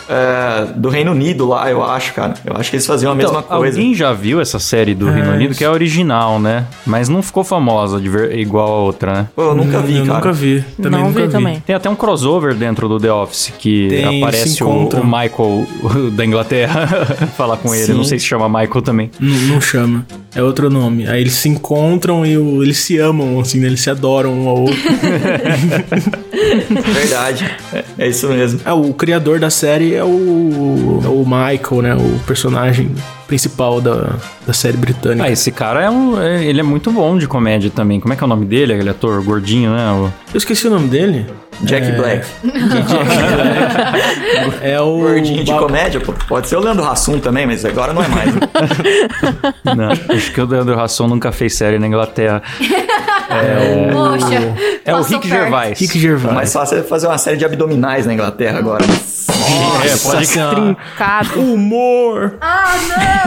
E: é, do Reino Unido lá, eu acho, cara. Eu acho que eles faziam a mesma
A: Então,
E: coisa.
A: Alguém já viu essa série do Reino Unido, que é a original, né? Mas não ficou famosa de ver- igual a outra, né?
E: Pô, eu nunca vi,
B: eu
E: cara.
B: nunca vi. Também
C: não
B: nunca
C: vi
B: vi.
C: também.
A: Tem até um crossover dentro do The Office que
B: Tem,
A: aparece o, o Michael [LAUGHS] da Inglaterra [LAUGHS] falar com ele.
B: Sim.
A: Não sei se chama Michael também.
B: Não, não chama. É outro nome. Aí eles se encontram e o- eles se amam, assim, né? Eles se adoram um ao outro. [LAUGHS] [LAUGHS]
E: Verdade. É, é isso mesmo.
B: é, o criador da série é o, é o Michael, né? O personagem principal da, da série britânica.
A: Ah, esse cara é um. é- ele é muito bom de comédia também. Como é que é o nome dele? Aquele ator gordinho, né? O-
B: Eu esqueci o nome dele.
E: Jack [LAUGHS] Black.
B: É o.
E: Gordinho de comédia, pô. Pode ser o Leandro Hassum também, mas agora não é mais. né? [LAUGHS]
A: Não, acho que o Leandro Hasson nunca fez série na Inglaterra.
D: Poxa,
A: É o Rick
D: perto.
A: Gervais.
B: Rick Gervais.
E: Mais fácil é fazer uma série de abdominais na Inglaterra agora.
A: É, pode
C: Trincado.
B: Humor!
D: Ah,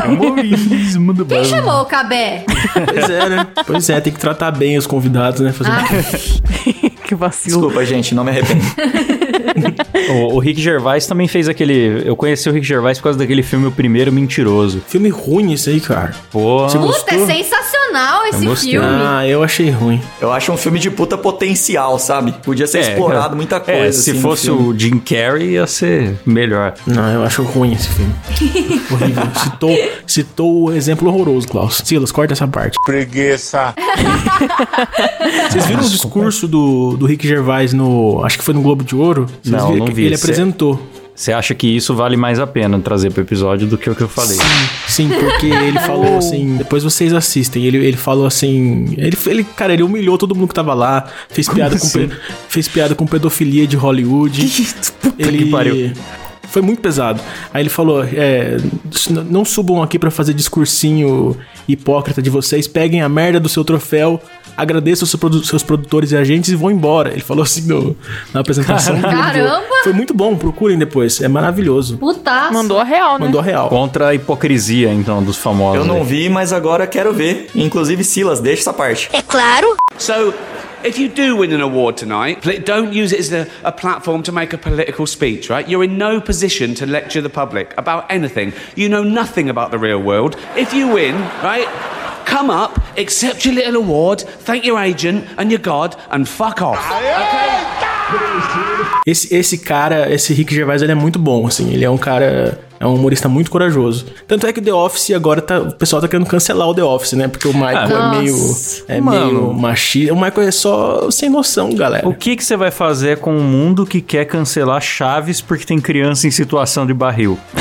D: não!
A: Humorismo do
D: Quem chamou o Cabé?
B: Pois é, né? Pois é, tem que tratar bem os convidados, né? Fazer
D: Ah, [LAUGHS]
C: que vacilo.
E: Desculpa, gente, não me arrependo. [LAUGHS]
A: O, o Rick Gervais também fez aquele. Eu conheci o Rick Gervais por causa daquele filme O Primeiro Mentiroso.
B: Filme ruim esse aí, cara.
A: Pô.
B: Você
D: Puta, é sensacional esse filme.
B: Ah, eu achei ruim.
E: Eu acho um filme de puta potencial, sabe? Podia ser
A: É,
E: explorado muita coisa.
A: É, se
E: assim, no
A: fosse
E: filme.
A: o Jim Carrey, ia ser melhor.
B: Não, eu acho ruim esse filme. [LAUGHS] Horrível. Citou, citou o exemplo horroroso, Klaus. Silas, corta essa parte.
F: Preguiça.
B: Vocês viram o discurso do, do Rick Gervais no. Acho que foi no Globo de Ouro? Vocês
A: Não,
B: viram
A: não
B: que
A: vi.
B: Ele
A: Cê-
B: apresentou.
A: Você acha que isso vale mais a pena trazer pro episódio do que o que eu falei?
B: Sim, porque ele falou [LAUGHS] assim. Depois vocês assistem. Ele, ele falou assim. Ele, ele, cara, ele humilhou todo mundo que tava lá. Fez piada, com,
A: assim?
B: fez piada com pedofilia de Hollywood. [LAUGHS] ele
A: que pariu.
B: Foi muito pesado. Aí ele falou: é, não subam aqui pra fazer discursinho hipócrita de vocês. Peguem a merda do seu troféu. Agradeçam os seus produ- seus produtores e agentes e vão embora. Ele falou assim no- na apresentação.
D: Caramba!
B: Foi muito bom, procurem depois. É maravilhoso.
D: Putaço.
C: Mandou a real, né?
B: Mandou a real.
A: Contra a hipocrisia, então, dos famosos.
E: Eu não
A: aí.
E: vi, mas agora quero ver. Inclusive, Silas, deixa essa parte.
F: So, if you do win an award tonight, don't use it as a, a platform to make a political speech, right? You're in no position to lecture the public about anything. You know nothing about the real world. If you win, right? Come up, accept your little award, thank your agent and your God, and fuck off.
B: Esse, esse cara, esse Rick Gervais, ele é muito bom, assim. Ele é um cara. É um humorista muito corajoso. Tanto é que o The Office agora tá. O pessoal tá querendo cancelar o The Office, né? Porque o Michael
D: Nossa.
B: é meio. É
A: Mano.
B: meio machista. O Michael é só sem noção, galera.
A: O que que você vai fazer com um mundo que quer cancelar Chaves porque tem criança em situação de barril? [LAUGHS]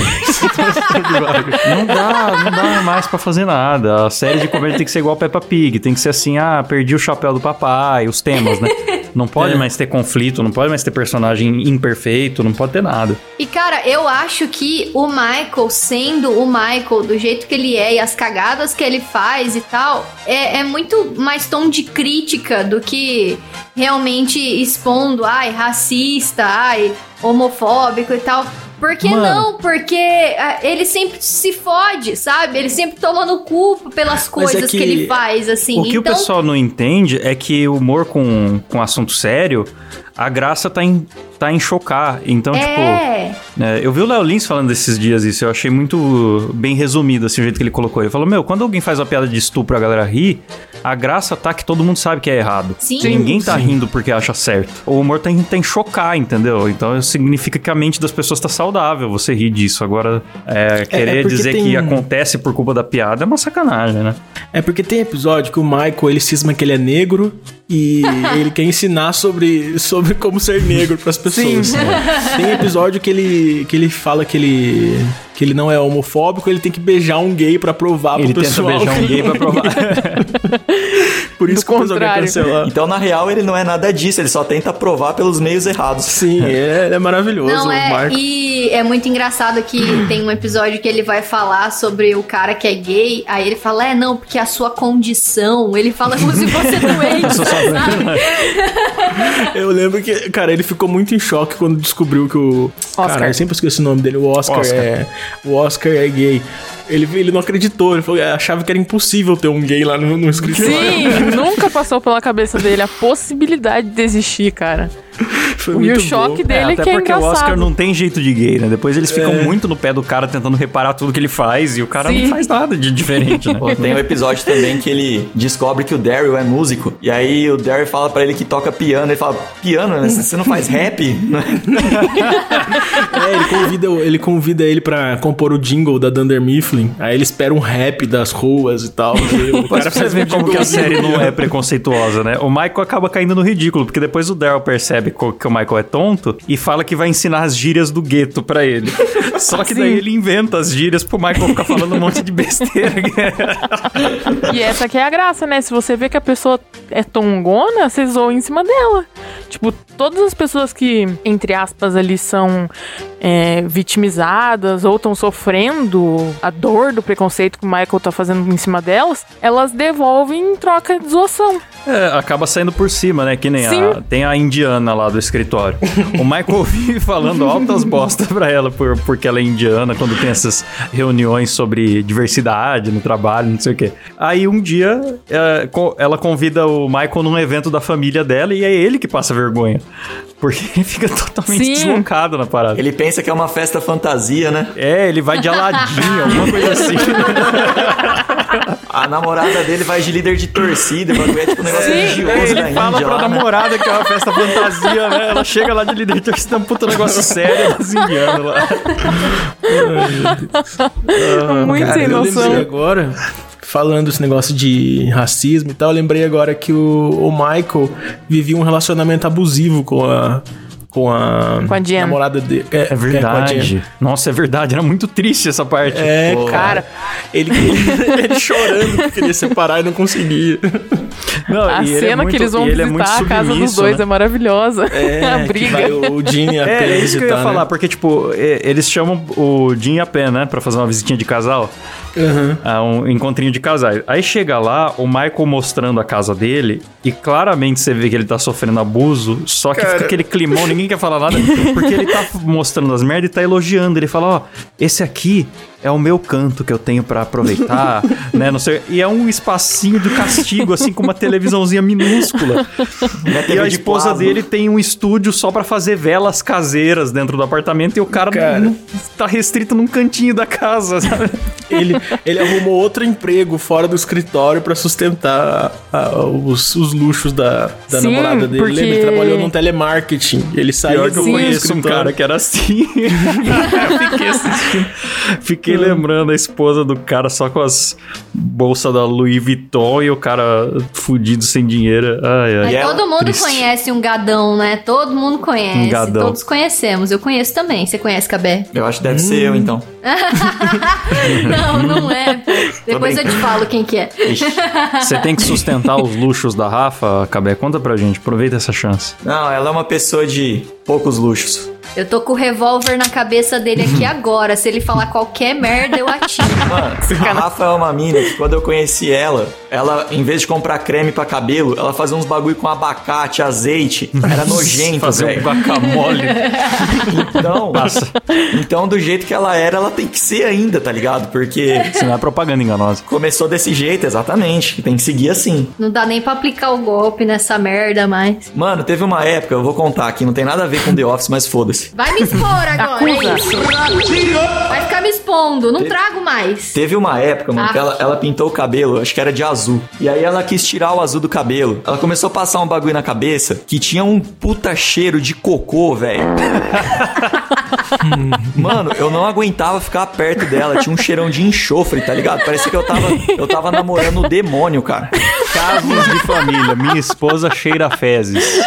A: não dá, não dá mais pra fazer nada. A série de comédia tem que ser igual Peppa Pig, tem que ser assim, ah, perdi o chapéu do papai, os temas, né? Não pode
B: É.
A: mais ter conflito, não pode mais ter personagem imperfeito, não pode ter nada.
D: E cara, eu acho que o Michael, sendo o Michael do jeito que ele é e as cagadas que ele faz e tal, é, é muito mais tom de crítica do que realmente expondo, ai, racista, ai, homofóbico e tal. Por que
A: Mano.
D: não? Porque ah, ele sempre se fode, sabe? Ele sempre toma no cu pelas
B: é
D: coisas que...
B: que
D: ele faz, assim.
A: O que o
D: então,
A: pessoal não entende é que o humor com, com assunto sério, a graça tá em, tá em chocar. Então, tipo.
D: é...
A: É, eu vi o Léo Lins falando esses dias isso, eu achei muito bem resumido, assim, o jeito que ele colocou. Ele falou, meu, quando alguém faz uma piada de estupro a galera ri, a graça tá que todo mundo sabe que é errado.
D: Sim.
A: Ninguém tá
B: Sim.
A: rindo porque acha certo. O humor tem, tem chocar, entendeu? Então significa que a mente das pessoas tá saudável, você rir disso. Agora, é, querer
B: porque
A: dizer
B: tem-
A: que acontece por culpa da piada é uma sacanagem, né?
B: É porque tem episódio que o Michael ele cisma que ele é negro e ele quer ensinar sobre, sobre como ser negro pras pessoas. Tem episódio que ele, que ele fala que ele, que ele não é homofóbico, ele tem que beijar um gay pra provar
A: Ele
B: pro
A: tenta
B: pessoal.
A: beijar um gay pra provar. [LAUGHS]
B: Por isso
C: Do
B: que
C: contrário.
B: cancelar.
E: Então, na real, ele não é nada disso, ele só tenta provar pelos meios errados.
B: Sim, é, é maravilhoso
D: Não,
B: o
D: é,
B: Marco.
D: e é muito engraçado que tem um episódio que ele vai falar sobre o cara que é gay, aí ele fala, é, não, porque a sua condição, ele fala como se fosse [LAUGHS] doente, sabe? [LAUGHS]
B: Eu lembro que, cara, ele ficou muito em choque quando descobriu que o.
C: Oscar.
B: Cara, eu sempre esqueço o nome dele. O Oscar,
A: Oscar.
B: é. O Oscar é gay. Ele, ele não acreditou, ele falou, achava que era impossível ter um gay lá no, no escritório.
C: Sim, [LAUGHS] nunca passou pela cabeça dele a possibilidade de existir, cara.
B: Foi
C: E o
B: muito
C: choque
B: bom.
C: dele
A: É, até
C: que é
A: porque o. Oscar não tem jeito de gay, né? Depois eles ficam
B: É.
A: muito no pé do cara tentando reparar tudo que ele faz e o cara
C: Sim.
A: não faz nada de diferente, né?
E: Pô, tem um episódio também que ele descobre que o Daryl é músico. E aí o Daryl fala pra ele que toca piano. Ele fala, piano? né? Você não faz rap? [LAUGHS]
B: É, ele convida, ele convida ele pra compor o jingle da Dunder Mifflin. Aí ele espera um rap das ruas e tal. E o
A: Mas
B: cara
A: pra você
B: faz
A: ver
B: um
A: como que a série não é preconceituosa, né? O Michael acaba caindo no ridículo, porque depois o Daryl percebe que o Michael é tonto e fala que vai ensinar as gírias do gueto pra ele. [LAUGHS] Só que daí ele inventa as gírias pro Michael ficar falando um monte de besteira.
C: E essa que é a graça, né? Se você vê que a pessoa é tongona, você zoa em cima dela. Tipo, todas as pessoas que, entre aspas, ali são é, vitimizadas ou estão sofrendo a dor do preconceito que o Michael tá fazendo em cima delas, elas devolvem em troca de zoação.
A: É, acaba saindo por cima, né? Que nem a,
C: Sim.
A: tem a indiana lá do escritório. O Michael [LAUGHS] vive falando altas bosta pra ela por, porque ela é indiana, quando tem essas reuniões sobre diversidade no trabalho, não sei o quê. Aí um dia é, ela convida o Michael num evento da família dela e é ele que passa vergonha. Porque [LAUGHS] ele fica totalmente
C: Sim.
A: deslocado na parada.
E: Ele pensa que é uma festa fantasia, né?
A: É, ele vai de Aladdin, [LAUGHS] alguma coisa assim.
E: A namorada dele vai de líder de torcida, bagulho é tipo um negócio
C: Sim,
E: religioso
A: É, ele fala
E: Índia
A: pra
E: lá, né?
A: namorada que é uma festa fantasia, né? Ela chega lá de líder de torcida, um puta negócio sério, das indianas lá.
C: Muito sem
B: eu lembrei
C: noção.
B: agora, falando esse negócio de racismo e tal, eu lembrei agora que o, o Michael vivia um relacionamento abusivo com a. Com a,
C: Com a
B: namorada dele.
A: É
B: com a Jen.
A: verdade. Nossa, é verdade. Era muito triste essa parte.
B: É,
A: Pô.
B: cara. Ele, ele, ele chorando porque queria separar e não conseguia.
A: Não,
C: A
A: e é
C: cena
A: muito-
C: que eles vão
A: e ele é
C: visitar a casa dos
A: submisso,
C: dois
A: né?
C: é maravilhosa. [LAUGHS] a
B: que
C: briga.
B: vai o Gene a
A: É,
B: Penny
A: é isso que eu ia
B: visitar,
A: falar,
B: né?
A: porque, tipo, e- eles chamam o Jim e a Pen, né, pra fazer uma visitinha de casal.
B: Uhum.
A: Um encontrinho de casais. Aí chega lá, o Michael mostrando a casa dele, e claramente você vê que ele tá sofrendo abuso, só que fica aquele climão, ninguém quer falar nada, porque ele tá [LAUGHS] mostrando as merdas e tá elogiando. Ele fala, ó, esse aqui é o meu canto que eu tenho pra aproveitar, [LAUGHS] né, não sei. E é um espacinho de castigo, assim, com uma televisãozinha minúscula. [LAUGHS] E a
E: de
A: esposa
E: plasma.
A: dele tem um estúdio só pra fazer velas caseiras dentro do apartamento e o cara,
B: Cara.
A: não- tá restrito num cantinho da casa, sabe? [LAUGHS]
B: Ele, ele arrumou outro emprego fora do escritório pra sustentar a- os, os luxos da, da
C: Sim,
B: namorada dele.
C: porque-
B: Lembra? Ele trabalhou num telemarketing. Ele saiu
A: Pior que eu conheço um cara que era assim. eu fiquei assistindo. Fiquei lembrando a esposa do cara só com as bolsas da Louis Vuitton e o cara fudido sem dinheiro. Ai, ai.
E: Ela-
D: todo mundo
A: triste.
D: conhece um gadão, né? Todo mundo conhece.
A: Um gadão.
D: Todos conhecemos. Eu conheço também. Você conhece, Cabé?
E: Eu acho que deve ser eu, então. [LAUGHS]
D: não, não é. Depois eu te falo quem que é. [LAUGHS]
A: Você tem que sustentar os luxos da Rafa, Cabé? Conta pra gente, aproveita essa chance.
E: Não, ela é uma pessoa de poucos luxos.
D: Eu tô com o revólver na cabeça dele aqui [LAUGHS] agora. Se ele falar qualquer merda, eu atiro. [LAUGHS]
E: Mano, a Rafa é uma mina que quando eu conheci ela, ela, em vez de comprar creme pra cabelo, ela fazia uns bagulho com abacate, azeite. Era nojento,
A: Fazer um
E: velho.
A: guacamole.
E: Então, então, do jeito que ela era, ela tem que ser ainda, tá ligado? Porque
A: Isso não é propaganda enganosa.
E: começou desse jeito, exatamente. Tem que seguir assim.
D: Não dá nem pra aplicar o golpe nessa merda mais.
E: Mano, teve uma época, eu vou contar aqui, não tem nada a ver com The Office, mas foda-se.
D: Vai me expor agora,
C: Acusa.
D: é isso. Vai ficar me expondo. Não trago mais.
E: Teve uma época, mano,
D: Ah.
E: que ela, ela pintou o cabelo, acho que era de azul. E aí ela quis tirar o azul do cabelo. Ela começou a passar um bagulho na cabeça que tinha um puta cheiro de cocô, velho. [LAUGHS] Mano, eu não aguentava ficar perto dela. Tinha um cheirão de enxofre, tá ligado? Parecia que eu tava, eu tava namorando o demônio, cara.
A: Casos de família. Minha esposa cheira a fezes. [LAUGHS]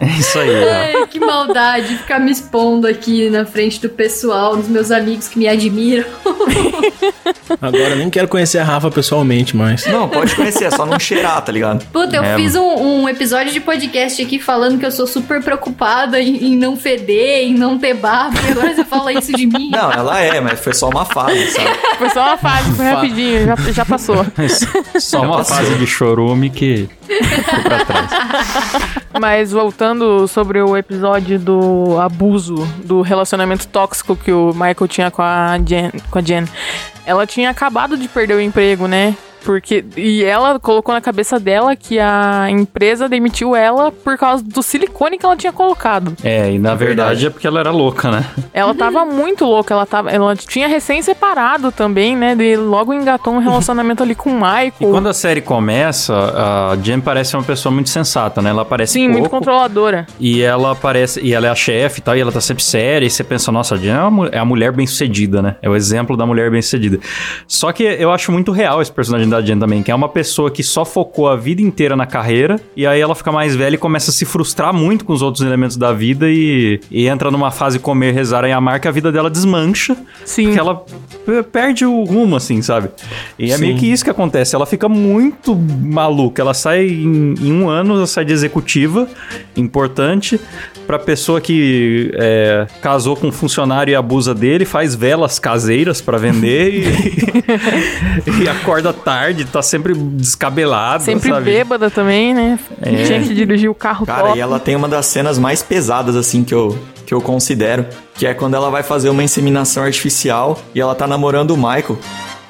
A: É isso aí, ó.
D: Ai, que maldade ficar me expondo aqui na frente do pessoal, dos meus amigos que me admiram. [LAUGHS]
B: Agora eu nem quero conhecer a Rafa pessoalmente, mas.
E: Não, pode conhecer, é só não cheirar, tá ligado?
D: Puta, eu
A: É,
D: fiz um, um episódio de podcast aqui falando que eu sou super preocupada em, em não feder, em não ter barba, e agora você fala isso de mim.
E: Não, ela é, mas foi só uma fase, sabe?
C: Foi só uma fase, foi rapidinho, já, já passou. [LAUGHS]
A: Só uma fase de chorume que
C: Mas voltando sobre o episódio do abuso, do relacionamento tóxico que o Michael tinha com a Jen, com a Jen. Ela tinha acabado de perder o emprego, né? Porque e ela colocou na cabeça dela que a empresa demitiu ela por causa do silicone que ela tinha colocado.
A: É, e na verdade é porque ela era louca, né?
C: Ela tava muito louca, ela tava, ela tinha recém separado também, né? De logo engatou um relacionamento ali com o Michael.
A: E quando a série começa, a Jen parece uma pessoa muito sensata, né? Ela parece
C: Sim,
A: pouco,
C: muito controladora.
A: E ela parece. E ela é a chefe e tal, e ela tá sempre séria. E você pensa, nossa, a Jen é, uma é a mulher bem sucedida, né? É o exemplo da mulher bem sucedida. Só que eu acho muito real esse personagem da Jen também, que é uma pessoa que só focou a vida inteira na carreira, e aí ela fica mais velha e começa a se frustrar muito com os outros elementos da vida e, e entra numa fase comer, rezar e amar que a vida dela desmancha,
C: Sim.
A: que ela perde o rumo, assim, sabe? E é
B: Sim.
A: meio que isso que acontece, ela fica muito maluca, ela sai em, em um ano, ela sai de executiva, importante, pra pessoa que é, casou com um funcionário e abusa dele, faz velas caseiras pra vender e, [LAUGHS] e acorda tarde, tá sempre descabelada,
C: Sempre
A: sabe?
C: bêbada também, né?
A: É.
C: Tinha que dirigir o carro
E: Cara,
C: top.
E: e ela tem uma das cenas mais pesadas, assim, que eu, que eu considero, que é quando ela vai fazer uma inseminação artificial e ela tá namorando o Michael.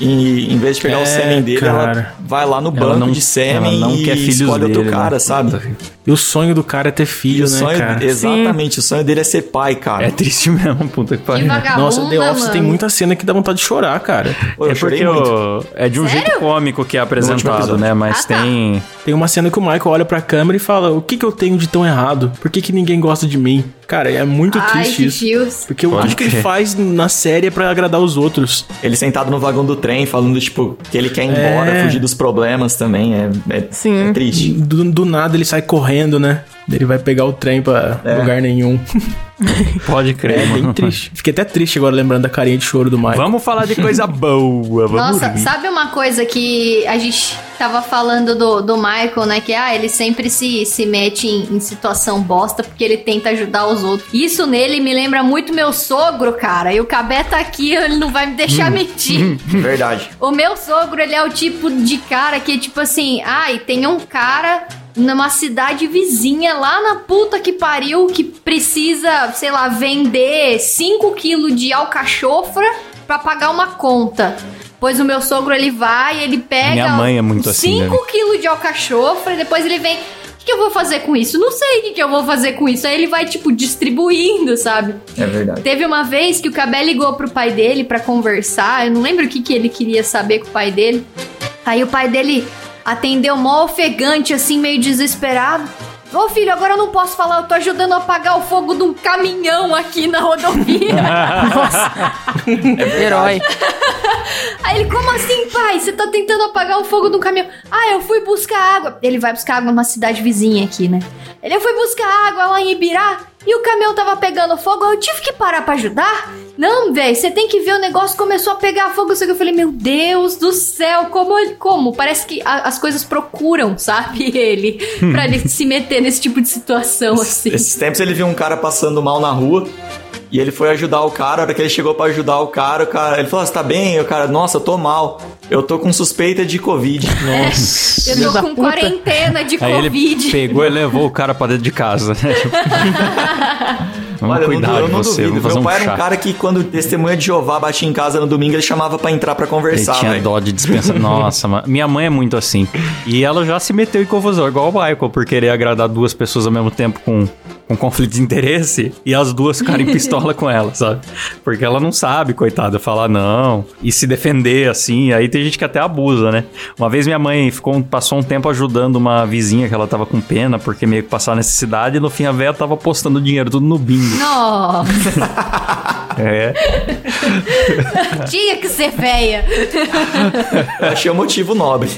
E: E em vez de pegar o
B: É,
E: sêmen dele, ela
B: cara.
E: vai lá no
A: Ela
E: banco
A: não-
E: de sêmen
A: ela não
E: e
A: quer filhos
E: escolhe outro
A: dele, né?
E: cara, sabe?
B: E o sonho do cara é ter
E: E
B: filho,
E: o
B: né,
E: sonho,
B: cara?
E: exatamente, o sonho dele é ser pai, cara.
A: É triste [LAUGHS] mesmo, puta que
D: Que
A: pariu.
B: Nossa, The Office
D: mano.
B: tem muita cena que dá vontade de chorar, cara.
E: Pô, eu
A: é
E: chorei
A: porque
E: muito.
A: o- é de um
D: Sério?
A: jeito cômico que é apresentado, né? Mas
D: Ah, tá.
A: tem.
B: Tem uma cena que o Michael olha pra câmera e fala: O que, que eu tenho de tão errado? Por que, que ninguém gosta de mim? Cara, é muito
D: Ai,
B: triste
D: que
B: isso.
D: fios.
B: Porque o
A: Pode
B: tudo que ele faz na série é pra agradar os outros.
E: Ele sentado no vagão do trem, falando, tipo, que ele quer ir embora,
B: É.
E: fugir dos problemas também. É, é,
C: Sim.
E: é triste.
B: Do, do nada ele sai correndo, né? Ele vai pegar o trem pra
E: É.
B: lugar nenhum. [LAUGHS]
A: Pode crer,
B: É bem
A: mano.
B: triste. Fiquei até triste agora lembrando da carinha de choro do Michael.
A: Vamos falar de coisa [LAUGHS] boa. Vamos
D: Nossa,
A: rir.
D: sabe uma coisa que a gente tava falando do, do Michael, né? Que ah, ele sempre se, se mete em, em situação bosta porque ele tenta ajudar os outros. Isso nele me lembra muito meu sogro, cara. E o Cabé tá aqui, ele não vai me deixar mentir. [LAUGHS]
E: Verdade.
D: O meu sogro, ele é o tipo de cara que, tipo assim, ai, tem um cara numa cidade vizinha lá na puta que pariu que precisa, sei lá, vender 5 quilos de alcachofra pra pagar uma conta. Pois o meu sogro, ele vai, ele pega
A: Minha mãe é muito assim,
D: 5
A: né?
D: quilos de alcachofra e depois ele vem... O que, que eu vou fazer com isso? Não sei o que, que eu vou fazer com isso. Aí ele vai, tipo, distribuindo, sabe?
E: É verdade.
D: Teve uma vez que o Cabé ligou pro pai dele pra conversar. Eu não lembro o que, que ele queria saber com o pai dele. Aí o pai dele atendeu mó ofegante, assim, meio desesperado. Ô filho, agora eu não posso falar, eu tô ajudando a apagar o fogo de um caminhão aqui na rodovia. [LAUGHS]
C: Herói. [LAUGHS]
D: Aí ele, como assim, pai? Você tá tentando apagar o fogo de um caminhão? Ah, eu fui buscar água. Ele vai buscar água numa cidade vizinha aqui, né? Ele, eu fui buscar água lá em Ibirá e o caminhão tava pegando fogo. Eu tive que parar pra ajudar. Não, velho, você tem que ver o negócio começou a pegar fogo. Eu falei, meu Deus do céu, como ele. Como? Parece que a- as coisas procuram, sabe? [LAUGHS] Ele, pra ele se meter nesse tipo de situação, assim.
E: Esses tempos ele viu um cara passando mal na rua. E ele foi ajudar o cara, a hora que ele chegou pra ajudar o cara, o cara, ele falou: "Você tá bem?" E o cara: "Nossa, eu tô mal. Eu tô com suspeita de covid." [LAUGHS]
B: Nossa.
D: Eu
C: Filho
D: tô com quarentena de
A: Aí ele
D: Covid.
A: pegou e levou o cara pra dentro de casa, né? [LAUGHS] Vamos
E: Olha, eu
A: cuidar
E: não, eu não
A: você,
E: duvido. Meu
A: um
E: pai era
A: chá.
E: um cara que quando testemunha de Jeová batia em casa no domingo, ele chamava pra entrar pra
A: Ele
E: conversar,
A: tinha
E: velho.
A: dó de dispensar. [LAUGHS] Nossa, mano. Minha mãe é muito assim. E ela já se meteu em confusão, igual o Michael, por querer agradar duas pessoas ao mesmo tempo com, com conflito de interesse e as duas ficarem pistola com ela, sabe? Porque ela não sabe, coitada, falar não e se defender assim. Aí tem gente que até abusa, né? Uma vez minha mãe ficou, passou um tempo ajudando uma vizinha que ela tava com pena porque meio que passava necessidade e no fim a véia tava postando dinheiro tudo no bingo.
D: Nossa,
A: É.
D: tinha que ser feia.
E: Eu achei o motivo nobre.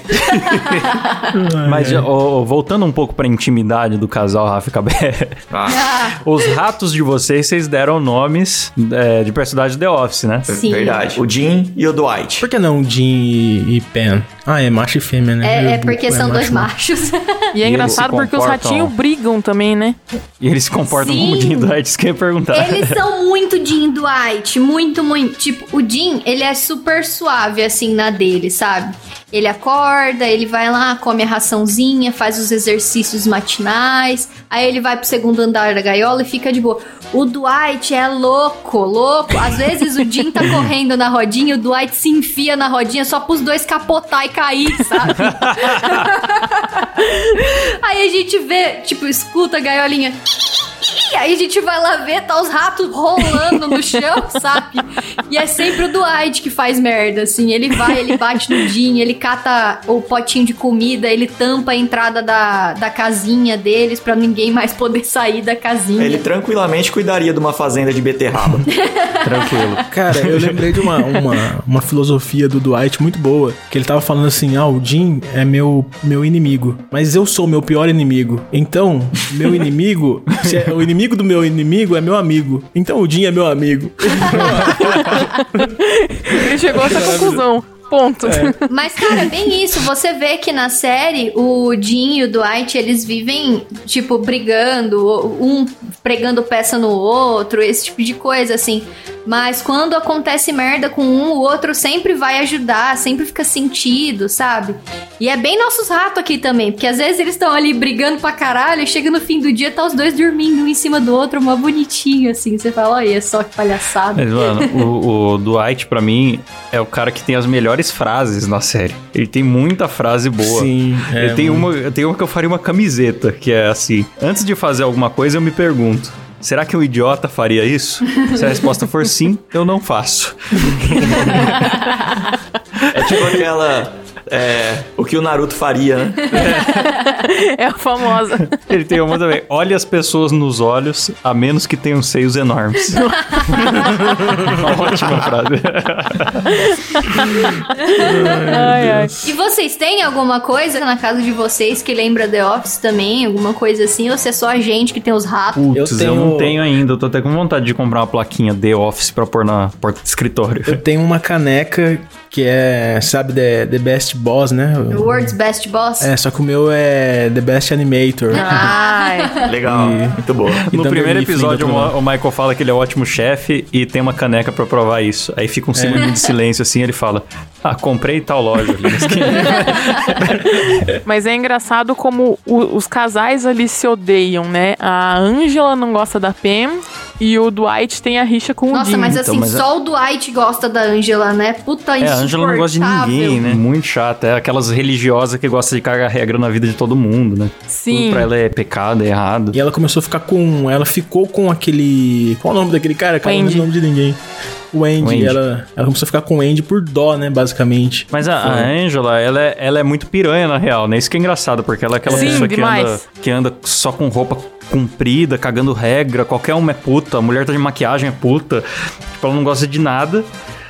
E: [LAUGHS]
A: Mas ó, ó, voltando um pouco pra intimidade do casal Rafa e Cabé.
D: Ah,
A: Os ratos de vocês, vocês deram nomes é, de personagem The Office, né?
D: Sim.
E: Verdade. O Jim e o Dwight.
B: Por que não Jim e, e Pen? Ah, é macho e fêmea, né?
D: é, é porque
B: é
D: são dois
B: macho.
D: machos.
C: E é engraçado porque os ratinhos brigam também, né?
A: E eles se comportam como
D: Sim.
A: Jim Dwight, isso que eu ia perguntar.
D: Eles são [LAUGHS] muito Jim Dwight, muito, muito. Tipo, o Jim, ele é super suave, assim, na dele, sabe? Ele acorda, ele vai lá, come a raçãozinha, faz os exercícios matinais, aí ele vai pro segundo andar da gaiola e fica de boa. O Dwight é louco, louco. Às vezes o Jim tá [LAUGHS] correndo na rodinha, o Dwight se enfia na rodinha só pros dois capotar e cair, sabe? [LAUGHS] aí a gente vê, tipo, escuta a gaiolinha. Aí a gente vai lá ver, tá os ratos rolando no chão, [LAUGHS] sabe? E é sempre o Dwight que faz merda, assim. Ele vai, ele bate no Jim, ele cata o potinho de comida, ele tampa a entrada da, da casinha deles pra ninguém mais poder sair da casinha.
E: Ele tranquilamente cuidaria de uma fazenda de beterraba. [LAUGHS]
A: Tranquilo.
B: Cara, eu lembrei de uma, uma, uma filosofia do Dwight muito boa, que ele tava falando assim, ah, o Jim é meu, meu inimigo, mas eu sou meu pior inimigo. Então, meu inimigo, [LAUGHS] se é- o inimigo do meu inimigo é meu amigo. Então o Jim é meu amigo. [LAUGHS]
C: Ele chegou a essa conclusão. Ponto.
D: Mas, cara, é bem isso. Você vê que na série, o Jim e o Dwight, eles vivem, tipo, brigando, um pregando peça no outro, esse tipo de coisa, assim. Mas quando acontece merda com um, o outro sempre vai ajudar, sempre fica sentido, sabe? E é bem nossos ratos aqui também, porque às vezes eles estão ali brigando pra caralho, e chega no fim do dia, tá os dois dormindo um em cima do outro, uma bonitinho, assim. Você fala, olha só que palhaçada.
A: Mas, mano, [LAUGHS] o, o Dwight, pra mim, é o cara que tem as melhores frases na série. Ele tem muita frase boa.
B: Sim, é,
A: eu, tenho uma, eu tenho uma que eu faria uma camiseta, que é assim: Antes de fazer alguma coisa, eu me pergunto. Será que um idiota faria isso? Se a resposta for sim, eu não faço. [LAUGHS]
E: É tipo aquela. É, o que o Naruto faria, né? [LAUGHS]
C: É a famosa.
A: Ele tem uma também. Olhe as pessoas nos olhos, a menos que tenham seios enormes. [LAUGHS] uma ótima frase.
C: ai, ai.
D: E vocês têm alguma coisa na casa de vocês que lembra The Office também? Alguma coisa assim? Ou se é só a gente que tem os ratos?
A: Putz, eu,
B: tenho-
A: não tenho ainda. Eu tô até com vontade de comprar uma plaquinha The Office pra pôr na porta do escritório.
B: Eu tenho uma caneca que é, sabe, The, The Best Boss, né?
D: The World's Best Boss?
B: É, só que o meu é The Best Animator.
C: Ai.
E: Legal, muito boa.
B: E
A: No primeiro episódio, o, o Michael fala que ele é um ótimo chefe e tem uma caneca pra provar isso. Aí fica um segundinho de silêncio assim, ele fala: Ah, comprei tal loja ali na esquina."
C: Mas é engraçado como o- os casais ali se odeiam, né? A Angela não gosta da Pam e o Dwight tem a rixa com o
D: Nossa,
C: Jim.
D: mas
A: Então,
D: assim,
A: mas é-
D: só o Dwight gosta da Angela, né? Puta
A: É, a Angela não gosta de ninguém, né? Muito chata. É aquelas religiosas que gostam de cagar regra na vida de todo mundo, né?
C: Sim.
A: Tudo pra ela é pecado, é errado.
B: E ela começou a ficar com. Ela ficou com aquele. Qual o nome daquele cara? Cara, não
C: Andy.
B: lembro o nome de ninguém. O Andy.
A: O Andy.
B: Ela, ela começou a ficar com o Andy por dó, né? Basicamente.
A: Mas a, a Angela, ela é, ela é muito piranha, na real, né? Isso que é engraçado, porque ela é aquela
C: Sim,
A: pessoa que anda, que anda só com roupa comprida, cagando regra, qualquer uma é puta, a mulher tá de maquiagem é puta, tipo, ela não gosta de nada.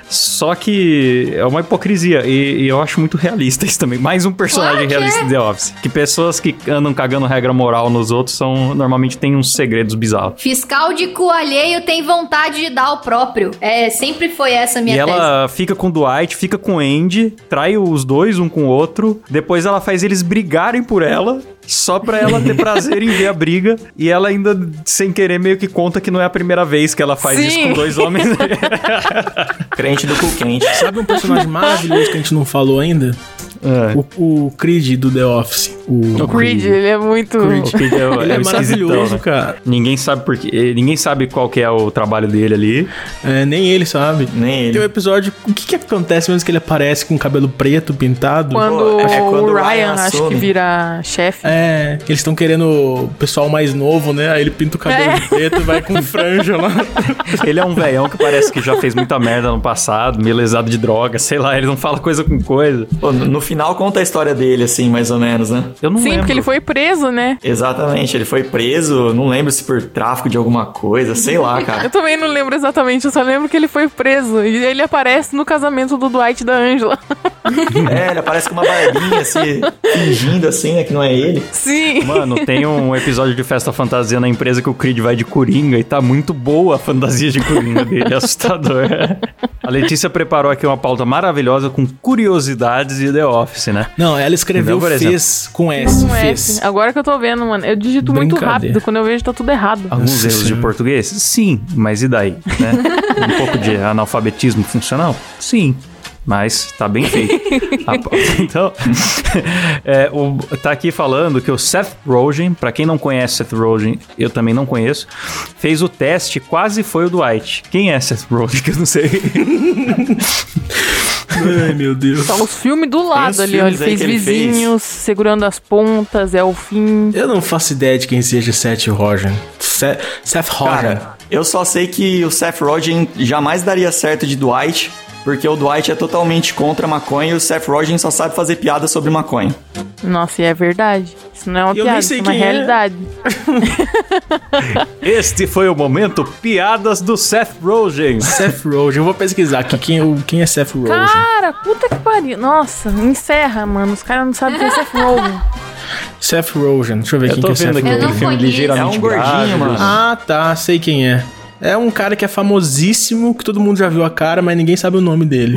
A: Só que é uma hipocrisia. E, e eu acho muito realista isso também. Mais um personagem
D: Claro
A: realista
D: é.
A: de The Office. Que pessoas que andam cagando regra moral nos outros são normalmente têm uns segredos bizarros.
D: Fiscal de cu alheio tem vontade de dar o próprio. É, sempre foi essa a minha
A: e
D: tese.
A: ela fica com o Dwight, fica com o Andy, trai os dois um com o outro. Depois ela faz eles brigarem por ela, só pra ela ter prazer em ver a briga. E ela ainda, sem querer, meio que conta que não é a primeira vez que ela faz
C: Sim.
A: isso com dois homens. [LAUGHS]
E: Crente do cu quente.
B: Sabe um personagem maravilhoso que a gente não falou ainda?
A: É.
B: O, o Creed do The Office. O,
C: O Creed, ele é muito.
A: O Creed é,
B: Ele é,
A: é
B: maravilhoso,
A: né?
B: cara.
A: Ninguém sabe porque. Ninguém sabe qual que é o trabalho dele ali.
B: É, nem ele sabe.
E: Nem
B: Tem um
E: ele.
B: episódio. O que, que acontece mesmo que ele aparece com o cabelo preto pintado?
C: Quando,
E: É quando
C: o Ryan,
E: Ryan
C: acho que vira chefe.
B: É, eles estão querendo o pessoal mais novo, né? Aí ele pinta o cabelo
C: É.
B: preto e vai com [LAUGHS] franja lá.
A: Ele é um velhão que parece que já fez muita merda no passado, meio lesado de droga, sei lá, ele não fala coisa com coisa.
E: Pô, no no final conta a história dele, assim, mais ou menos, né?
A: Eu não
C: Sim,
A: lembro.
C: porque ele foi preso, né?
E: Exatamente, ele foi preso, não lembro se por tráfico de alguma coisa, sei lá, [LAUGHS]
C: Eu
E: cara.
C: também não lembro exatamente, eu só lembro que ele foi preso. E ele aparece no casamento do Dwight e da Angela. [LAUGHS]
E: É, ele aparece com uma barbinha, assim, fingindo assim, né, que não é ele.
C: Sim.
A: Mano, tem um episódio de Festa Fantasia na empresa que o Creed vai de Coringa e tá muito boa a fantasia de Coringa dele, é [LAUGHS] assustador. A Letícia preparou aqui uma pauta maravilhosa com curiosidades de The Office, né?
B: Não, ela escreveu
A: exemplo.
B: fez com S.
C: Com
B: fez.
C: S. Agora que eu tô vendo, mano. Eu digito muito rápido. Quando eu vejo, tá tudo errado.
A: Alguns erros de português? Sim, mas e daí? Né? [LAUGHS] Um pouco de analfabetismo funcional? Sim. Mas tá bem feito. [LAUGHS] Então, [LAUGHS] é, o, tá aqui falando que o Seth Rogen, pra quem não conhece Seth Rogen, eu também não conheço, fez o teste, quase foi o Dwight. Quem é Seth Rogen? Que eu não sei. [LAUGHS]
B: Ai, meu Deus.
C: Tá os filmes do lado ali, ó. Ele fez
E: ele fez.
C: vizinhos, segurando as pontas, é o fim.
B: Eu não faço ideia de quem seja Seth Rogen. Se- Seth Rogen.
E: Cara, eu só sei que o Seth Rogen jamais daria certo de Dwight, porque o Dwight é totalmente contra maconha e o Seth Rogen só sabe fazer piada sobre maconha.
C: Nossa, e é verdade. Isso não é uma
B: eu nem
C: piada,
B: sei
C: isso é uma
B: é.
C: realidade. [LAUGHS]
A: Este foi o momento Piadas do Seth Rogen.
B: Seth Rogen. Eu vou pesquisar aqui quem, é o- quem é Seth Rogen.
C: Cara, puta que pariu. Nossa, encerra, mano. Os caras não sabem quem é Seth [LAUGHS] Rogen.
B: Seth Rogen. Deixa eu ver
A: Eu
B: quem
A: tô
B: que é Seth
A: vendo aqui
D: Eu
B: Rogen.
D: não conheço.
A: ligeiramente
E: É um gordinho, mano.
B: Ah, tá. Sei quem é. É um cara que é famosíssimo, que todo mundo já viu a cara, mas ninguém sabe o nome dele.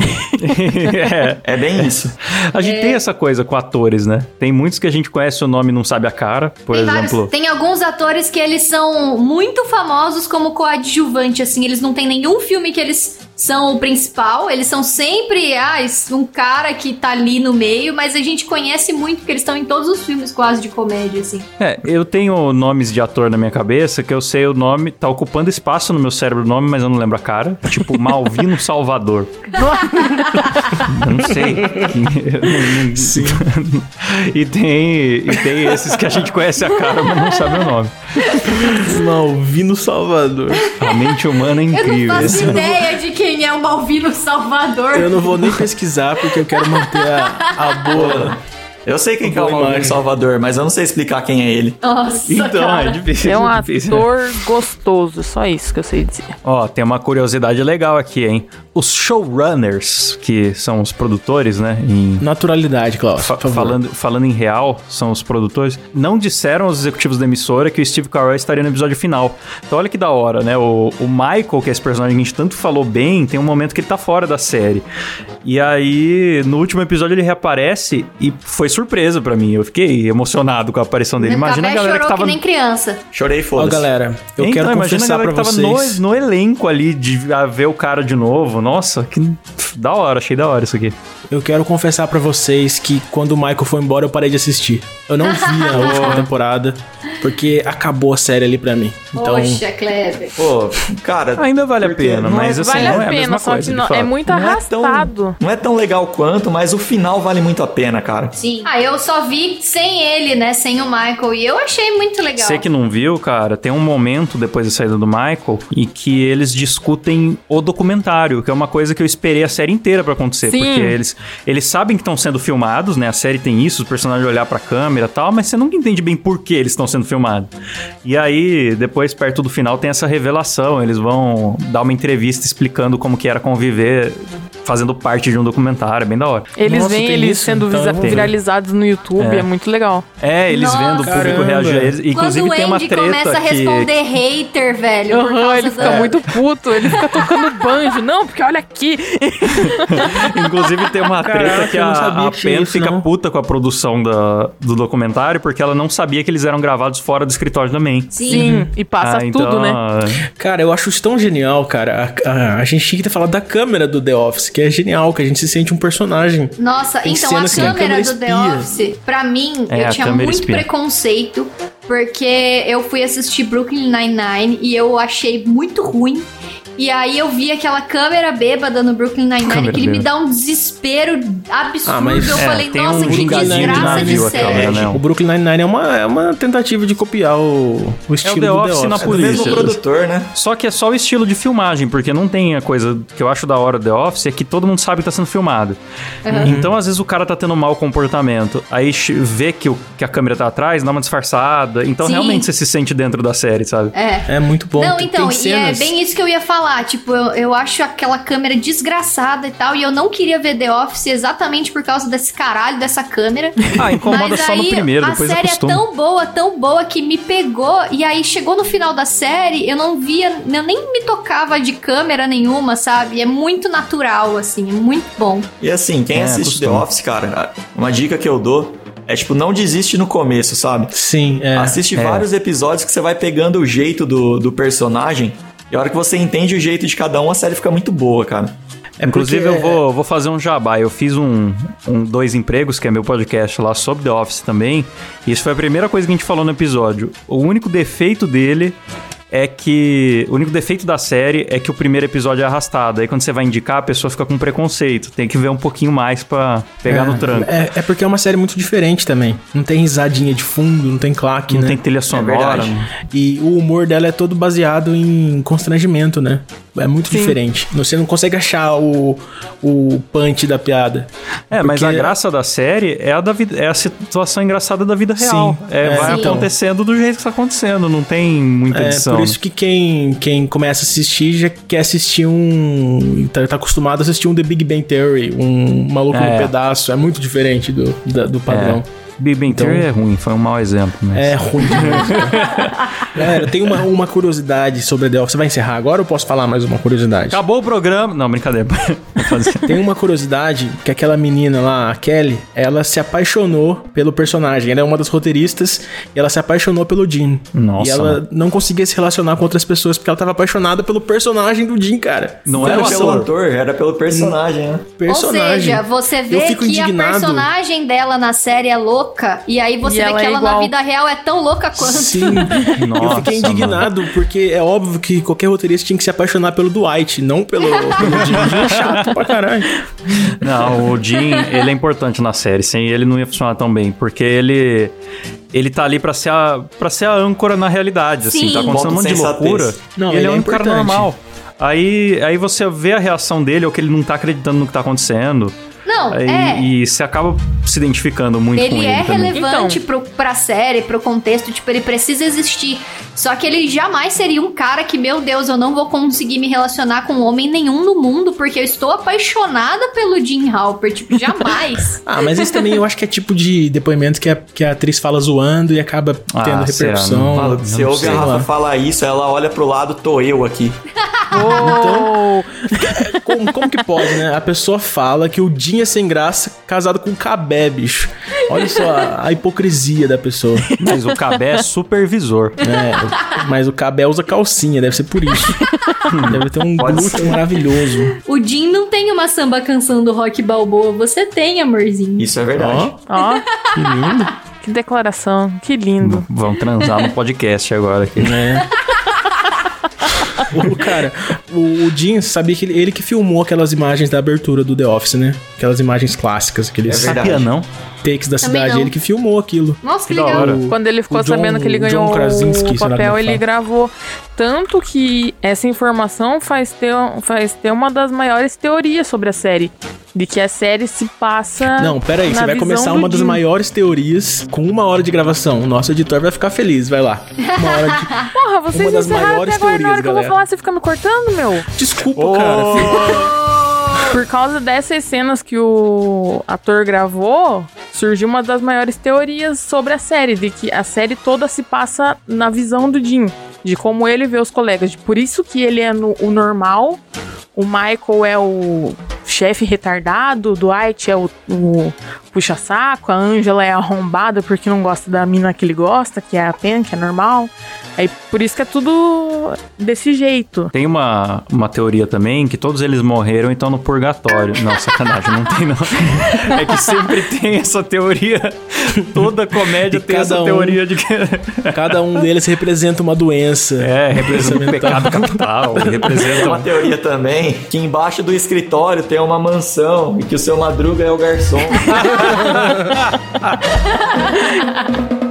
A: é. [LAUGHS]
E: É bem isso.
A: A gente tem essa coisa com atores, né? Tem muitos que a gente conhece o nome e não sabe a cara. Por
D: tem,
A: exemplo.
D: vários, tem alguns atores que eles são muito famosos como coadjuvante, assim, eles não tem nenhum filme que eles são o principal, eles são sempre ah, um cara que tá ali no meio, mas a gente conhece muito porque eles estão em todos os filmes quase de comédia, assim.
A: É, eu tenho nomes de ator na minha cabeça que eu sei o nome, tá ocupando espaço no meu cérebro o nome, mas eu não lembro a cara. Tipo, [LAUGHS] Malvino Salvador. [LAUGHS] eu não sei.
B: Sim. [LAUGHS]
A: e, tem, e tem esses que a gente conhece a cara, mas não sabe o nome.
B: Malvino Salvador.
A: A mente humana é
D: Eu não
A: incrível.
D: faço ideia de Malvino Salvador.
B: Eu não vou nem pesquisar porque eu quero manter a, a boa.
E: Eu sei quem que é o
B: imagem.
E: Salvador, mas eu não sei explicar quem é ele.
D: Nossa,
A: Então,
D: cara.
A: é difícil.
C: É um
A: é difícil.
C: ator gostoso, só isso que eu sei dizer.
A: Ó, tem uma curiosidade legal aqui, hein? Os showrunners, que são os produtores, né? Em,
B: Naturalidade, Klaus.
A: fa- falando, falando em real, são os produtores, não disseram aos executivos da emissora que o Steve Carell estaria no episódio final. Então olha que da hora, né? O, o Michael, que é esse personagem que a gente tanto falou bem, tem um momento que ele tá fora da série. E aí, no último episódio, ele reaparece e foi surpresa pra mim. Eu fiquei emocionado com a aparição dele.
D: O
A: Imagina a galera que
D: chorou
A: tava.
D: que nem criança.
E: Chorei,
B: Ó,
E: foda-se.
B: galera, eu
A: então,
B: quero
A: imagina a
B: confessar
A: galera
B: pra
A: que tava
B: vocês.
A: no, no elenco ali de ver o cara de novo. Nossa, que pff, da hora, achei da hora isso aqui.
B: Eu quero confessar pra vocês que quando o Michael foi embora eu parei de assistir. Eu não vi a [LAUGHS] última temporada porque acabou a série ali pra mim. Então,
D: Poxa, Kleber.
E: Pô, cara.
A: Ainda vale a pena,
E: não
A: mas
E: é-
A: assim,
C: vale
A: não
C: a
A: é a
C: pena,
A: mesma
C: só
A: coisa.
C: que não- é muito
E: não é tão-
C: arrastado.
E: não é tão legal quanto, mas o final vale muito a pena, cara.
D: Sim. Ah, eu só vi sem ele, né? Sem o Michael. E eu achei muito legal.
A: Você que não viu, cara, tem um momento depois da saída do Michael e que eles discutem o documentário, que é uma coisa que eu esperei a série inteira pra acontecer,
C: Sim.
A: porque eles, eles sabem que estão sendo filmados, né? A série tem isso, os personagens olhar pra câmera e tal, mas você nunca entende bem por que eles estão sendo filmados. E aí, depois perto do final tem essa revelação, eles vão dar uma entrevista explicando como que era conviver fazendo parte de um documentário, é bem da hora.
C: Eles
B: Nossa,
C: veem eles
B: isso?
C: sendo
B: Então
C: viralizados no YouTube,
A: É.
C: é, muito legal.
A: É, eles
D: Nossa.
A: vendo o público
B: Caramba.
A: reagir a eles. Inclusive
D: Quando o
A: tem uma
D: Andy
A: treta
D: começa a
A: que,
D: responder hater, velho. causa
C: ele fica
D: da-
C: muito puto, ele fica tocando banjo. Não, porque olha aqui. [LAUGHS]
A: Inclusive tem uma
B: Caraca,
A: treta que
B: eu não
A: a,
B: sabia
A: a
B: que
A: Pen fica
B: não.
A: puta com a produção da, do documentário porque ela não sabia que eles eram gravados fora do escritório também.
D: Sim.
C: Sim, e passa
A: Ah, então,
C: tudo, né?
B: cara, eu acho isso tão genial, cara. A, a- a gente tinha que ter falado da câmera do The Office, que é genial, que a gente se sente um personagem.
D: Nossa,
B: Tem
D: então a
B: que a
D: câmera
B: câmera
D: do The. Office, pra mim,
A: É,
D: eu tinha
A: câmera
D: muito
A: espia.
D: preconceito, porque eu fui assistir Brooklyn Nine-Nine e eu achei muito ruim. E aí eu vi aquela câmera bêbada no Brooklyn Nine-Nine, que me
A: bêbada.
D: dá um desespero absurdo.
B: Ah, mas-
D: eu
A: É,
D: falei,
A: tem
D: nossa,
A: um
D: que desgraça de série.
A: câmera, né?
B: O Brooklyn Nine-Nine é uma, é uma tentativa de copiar o, o estilo
A: The
B: do
A: Office
B: The
A: na
B: Office.
E: É do mesmo
A: polícia.
E: produtor, né?
A: Só que é só o estilo de filmagem, porque não tem a coisa que eu acho da hora do The Office, é que todo mundo sabe que tá sendo filmado. Então, às vezes, o cara tá tendo um mau comportamento. Aí vê que, o, que a câmera tá atrás, dá uma disfarçada. Então,
D: Sim.
A: realmente, você se sente dentro da série, sabe?
D: É.
B: É muito bom.
D: Não, então,
B: tem
D: e é bem isso que eu ia falar. Tipo, eu, eu acho aquela câmera desgraçada e tal. E eu não queria ver The Office exatamente por causa desse caralho dessa câmera. [LAUGHS]
A: Ah, incomoda
D: Mas
A: só no
D: aí
A: primeiro,
D: a
A: depois
D: série
A: acostuma.
D: é tão boa, tão boa que me pegou. E aí chegou no final da série, eu não via, eu nem me tocava de câmera nenhuma, sabe? É muito natural, assim, é muito bom.
E: E assim, quem
A: É,
E: assiste The
A: costuma.
E: Office, cara, uma dica que eu dou é tipo, não desiste no começo, sabe?
B: Sim, é.
E: Assiste
A: é.
E: vários episódios que você vai pegando o jeito do, do personagem. E a hora que você entende o jeito de cada um, a série fica muito boa, cara.
B: É
A: Inclusive,
B: porque-
A: eu vou, vou fazer um jabá. Eu fiz um, um Dois Empregos, que é meu podcast lá sobre The Office também. E isso foi a primeira coisa que a gente falou no episódio. O único defeito dele é que o único defeito da série é que o primeiro episódio é arrastado. Aí quando você vai indicar, a pessoa fica com preconceito. Tem que ver um pouquinho mais pra pegar no tranco.
B: É, é porque é uma série muito diferente também. Não tem risadinha de fundo, não tem claque,
A: Não
B: né?
A: tem trilha sonora.
E: verdade.
A: não-
B: E o humor dela é todo baseado em constrangimento, né? É muito diferente. Você não consegue achar o, o punch da piada.
A: É, mas
B: Porque-
A: a graça da série é a, da vida, é a situação engraçada da vida real.
B: Sim.
A: É,
B: É,
A: vai
D: então.
A: acontecendo do jeito que está acontecendo. Não tem muita
B: É
A: edição.
B: Por isso que quem, quem começa a assistir já quer assistir um. Tá, tá acostumado a assistir um The Big Bang Theory, um Maluco
A: É.
B: no Pedaço. É muito diferente do, da- do padrão.
A: Big Bang Theory é ruim, foi um mau exemplo. Mas...
B: É ruim. [LAUGHS] Galera, tem uma, uma curiosidade sobre a The Office. Você vai encerrar agora ou eu posso falar mais uma curiosidade?
A: Acabou o programa. Não, brincadeira. [LAUGHS] Vou fazer.
B: Tem uma curiosidade que aquela menina lá, a Kelly, ela se apaixonou pelo personagem. Ela é uma das roteiristas e ela se apaixonou pelo Jim.
A: Nossa,
B: E ela
A: mano.
B: não conseguia se relacionar com outras pessoas porque ela tava apaixonada pelo personagem do Jim, cara.
A: Não
E: era pelo
A: ator.
E: ator, era pelo personagem, né?
B: Personagem.
D: Ou seja, você
B: Eu
D: vê
B: fico
D: que a
B: indignado.
D: personagem dela na série é louca, e aí você
C: E
D: vê
C: ela
D: que
C: é
D: ela na
C: igual.
D: vida real é tão louca quanto.
B: Sim. [LAUGHS] eu
A: Nossa,
B: fiquei
A: mano.
B: indignado porque é óbvio que qualquer roteirista tinha que se apaixonar pelo Dwight, não pelo, pelo Jim. É chato pra caralho.
A: Não, o Jim, ele é importante na série. Sem ele não ia funcionar tão bem. Porque ele. Ele tá ali pra ser a, pra ser a âncora na realidade, assim.
D: Sim.
A: Tá acontecendo um monte de loucura.
B: Não,
A: ele,
B: ele
A: é
B: é
A: um cara normal. Aí, aí você vê a reação dele, ou que ele não tá acreditando no que tá acontecendo.
D: Não,
A: Aí-
D: é.
A: E você acaba se identificando muito com
D: Ele
A: ele
D: é
A: também.
D: relevante pro, pra série, pro contexto, tipo, ele precisa existir. Só que ele jamais seria um cara que, meu Deus, eu não vou conseguir me relacionar com homem nenhum no mundo, porque eu estou apaixonada pelo Jim Halper. Tipo, jamais. [LAUGHS]
B: Ah, mas esse também eu acho que é tipo de depoimento que a, que a atriz fala zoando e acaba
A: Ah,
B: tendo
A: será?
B: repercussão.
A: Não
E: Maluco, você
A: não
E: ouve
A: sei
E: a Rafa
B: lá.
E: falar isso, ela olha pro lado, tô eu aqui. [LAUGHS]
C: Oh,
B: Como, como que pode, né? A pessoa fala que o Jim é sem graça casado com o Cabé, bicho. Olha só a, a hipocrisia da pessoa.
A: Mas o Cabé é supervisor.
B: É, mas o Cabé usa calcinha, deve ser por isso. [LAUGHS] Deve ter um glúteo maravilhoso.
D: O Jim não tem uma samba canção do rock balboa. Você tem, amorzinho.
E: Isso é verdade.
B: Ó,
C: ó,
B: que lindo.
C: que declaração, que lindo.
A: Vamos transar no podcast agora aqui.
B: É. [LAUGHS] O cara, o, o Jim sabia que ele, ele que filmou aquelas imagens da abertura do The Office, né? Aquelas imagens clássicas, aqueles
E: É verdade.
A: Sabia não?
B: takes da
D: Também
B: cidade.
D: não.
B: Ele que filmou aquilo.
D: Nossa, que,
A: Que
D: legal.
B: O-
C: Quando ele ficou
B: John-
C: sabendo que ele ganhou
B: Krasinski,
C: o papel,
B: é que
C: ele gravou. Tanto que essa informação faz ter, faz ter uma das maiores teorias sobre a série. De que a série se passa.
B: Não, pera aí, você vai começar uma das
C: Jim.
B: maiores teorias com uma hora de gravação. O nosso editor vai ficar feliz, vai lá. Uma hora de. [LAUGHS]
C: Porra, vocês
B: Uma das
C: encerraram
B: maiores
C: até agora na
B: teorias,
C: hora que eu vou
B: galera.
C: falar, você fica me cortando, meu?
B: Desculpa, cara. [LAUGHS]
C: Por causa dessas cenas que o ator gravou, surgiu uma das maiores teorias sobre a série, de que a série toda se passa na visão do Jim, de como ele vê os colegas. Por isso que ele é no- o normal, o Michael é o chefe retardado, Dwight é o, o puxa-saco, a Angela é arrombada porque não gosta da mina que ele gosta, que é a Pen, que é normal. Aí por isso que é tudo desse jeito.
A: Tem uma, uma teoria também que todos eles morreram e estão no purgatório. Não, sacanagem, não tem não. É que sempre tem essa teoria. Toda comédia
B: E
A: tem
B: cada
A: essa
B: um-
A: teoria de que. [LAUGHS]
B: Cada um deles representa uma doença.
A: É, representa o pecado capital. [LAUGHS]
E: Tem
A: Representa.
E: uma teoria também que embaixo do escritório tem uma mansão e que o seu Madruga é o garçom. [LAUGHS] 哈
A: 哈哈哈哈哈哈哈哈哈
D: 哈哈哈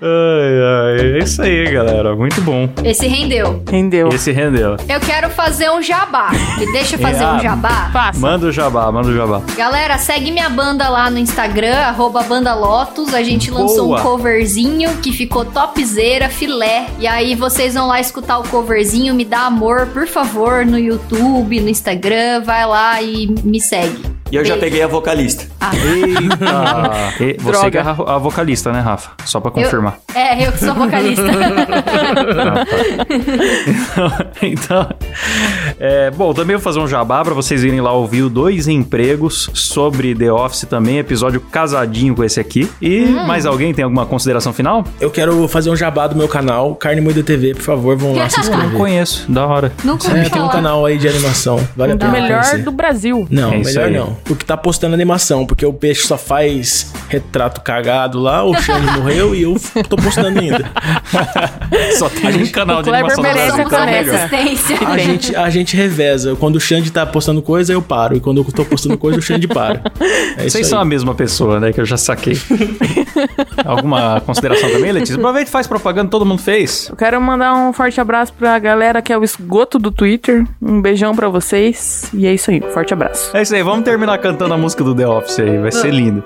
A: Ai, ai, é isso aí, galera. Muito bom.
D: Esse rendeu.
C: Entendeu?
A: Esse rendeu.
D: Eu quero fazer um jabá. Me deixa fazer [LAUGHS]
A: Ah,
D: um jabá?
C: Faça.
A: Manda o jabá, manda o jabá.
D: Galera, segue minha banda lá no Instagram, arroba Banda Lotus. A gente lançou
A: Boa.
D: um coverzinho que ficou topzera, filé. E aí vocês vão lá escutar o coverzinho, me dá amor, por favor, no YouTube, no Instagram. Vai lá e me segue.
E: E eu já
D: Beijo.
E: peguei a vocalista.
A: Eita! [LAUGHS] E você
C: Droga.
A: que é a a vocalista, né, Rafa? Só pra
D: Eu-
A: confirmar.
D: É, eu que sou vocalista. [LAUGHS]
A: então, É, bom, também vou fazer um jabá pra vocês irem lá ouvir o Dois Empregos sobre The Office também, episódio casadinho com esse aqui. E mais alguém tem alguma consideração final?
B: Eu quero fazer um jabá do meu canal, Carne Moída TV, por favor, vão lá [LAUGHS] se
A: Não
B: inscrever.
A: conheço, da hora.
D: Nunca
B: É,
D: ouvi
B: tem um canal aí de animação. Vale a
C: O
B: pena
C: melhor
B: conhecer.
C: do Brasil.
B: Não,
A: É
B: melhor
A: aí.
B: não. Porque tá postando animação, porque o peixe só faz retrato cagado lá, o Xande morreu e eu tô postando ainda. [LAUGHS]
A: Só tem um canal
C: o
A: de animação no Brasil é
D: a
A: melhor.
B: gente, a gente reveza. Quando o Xande tá postando coisa, eu paro. E quando eu tô postando coisa, o Xande para. É isso
A: Vocês são a mesma pessoa, né? Que eu já saquei. [LAUGHS] Alguma consideração também, Letícia? Aproveita e faz propaganda, todo mundo fez.
C: Eu quero mandar um forte abraço pra galera que é o esgoto do Twitter. Um beijão pra vocês. E é isso aí. Forte abraço.
A: É isso aí, vamos terminar cantando a música do The Office aí, vai ser lindo.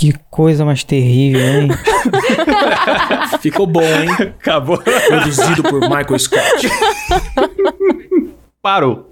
G: Que coisa mais terrível, hein? [LAUGHS]
B: Ficou bom, hein?
A: Acabou.
B: Produzido por Michael Scott.
A: Parou.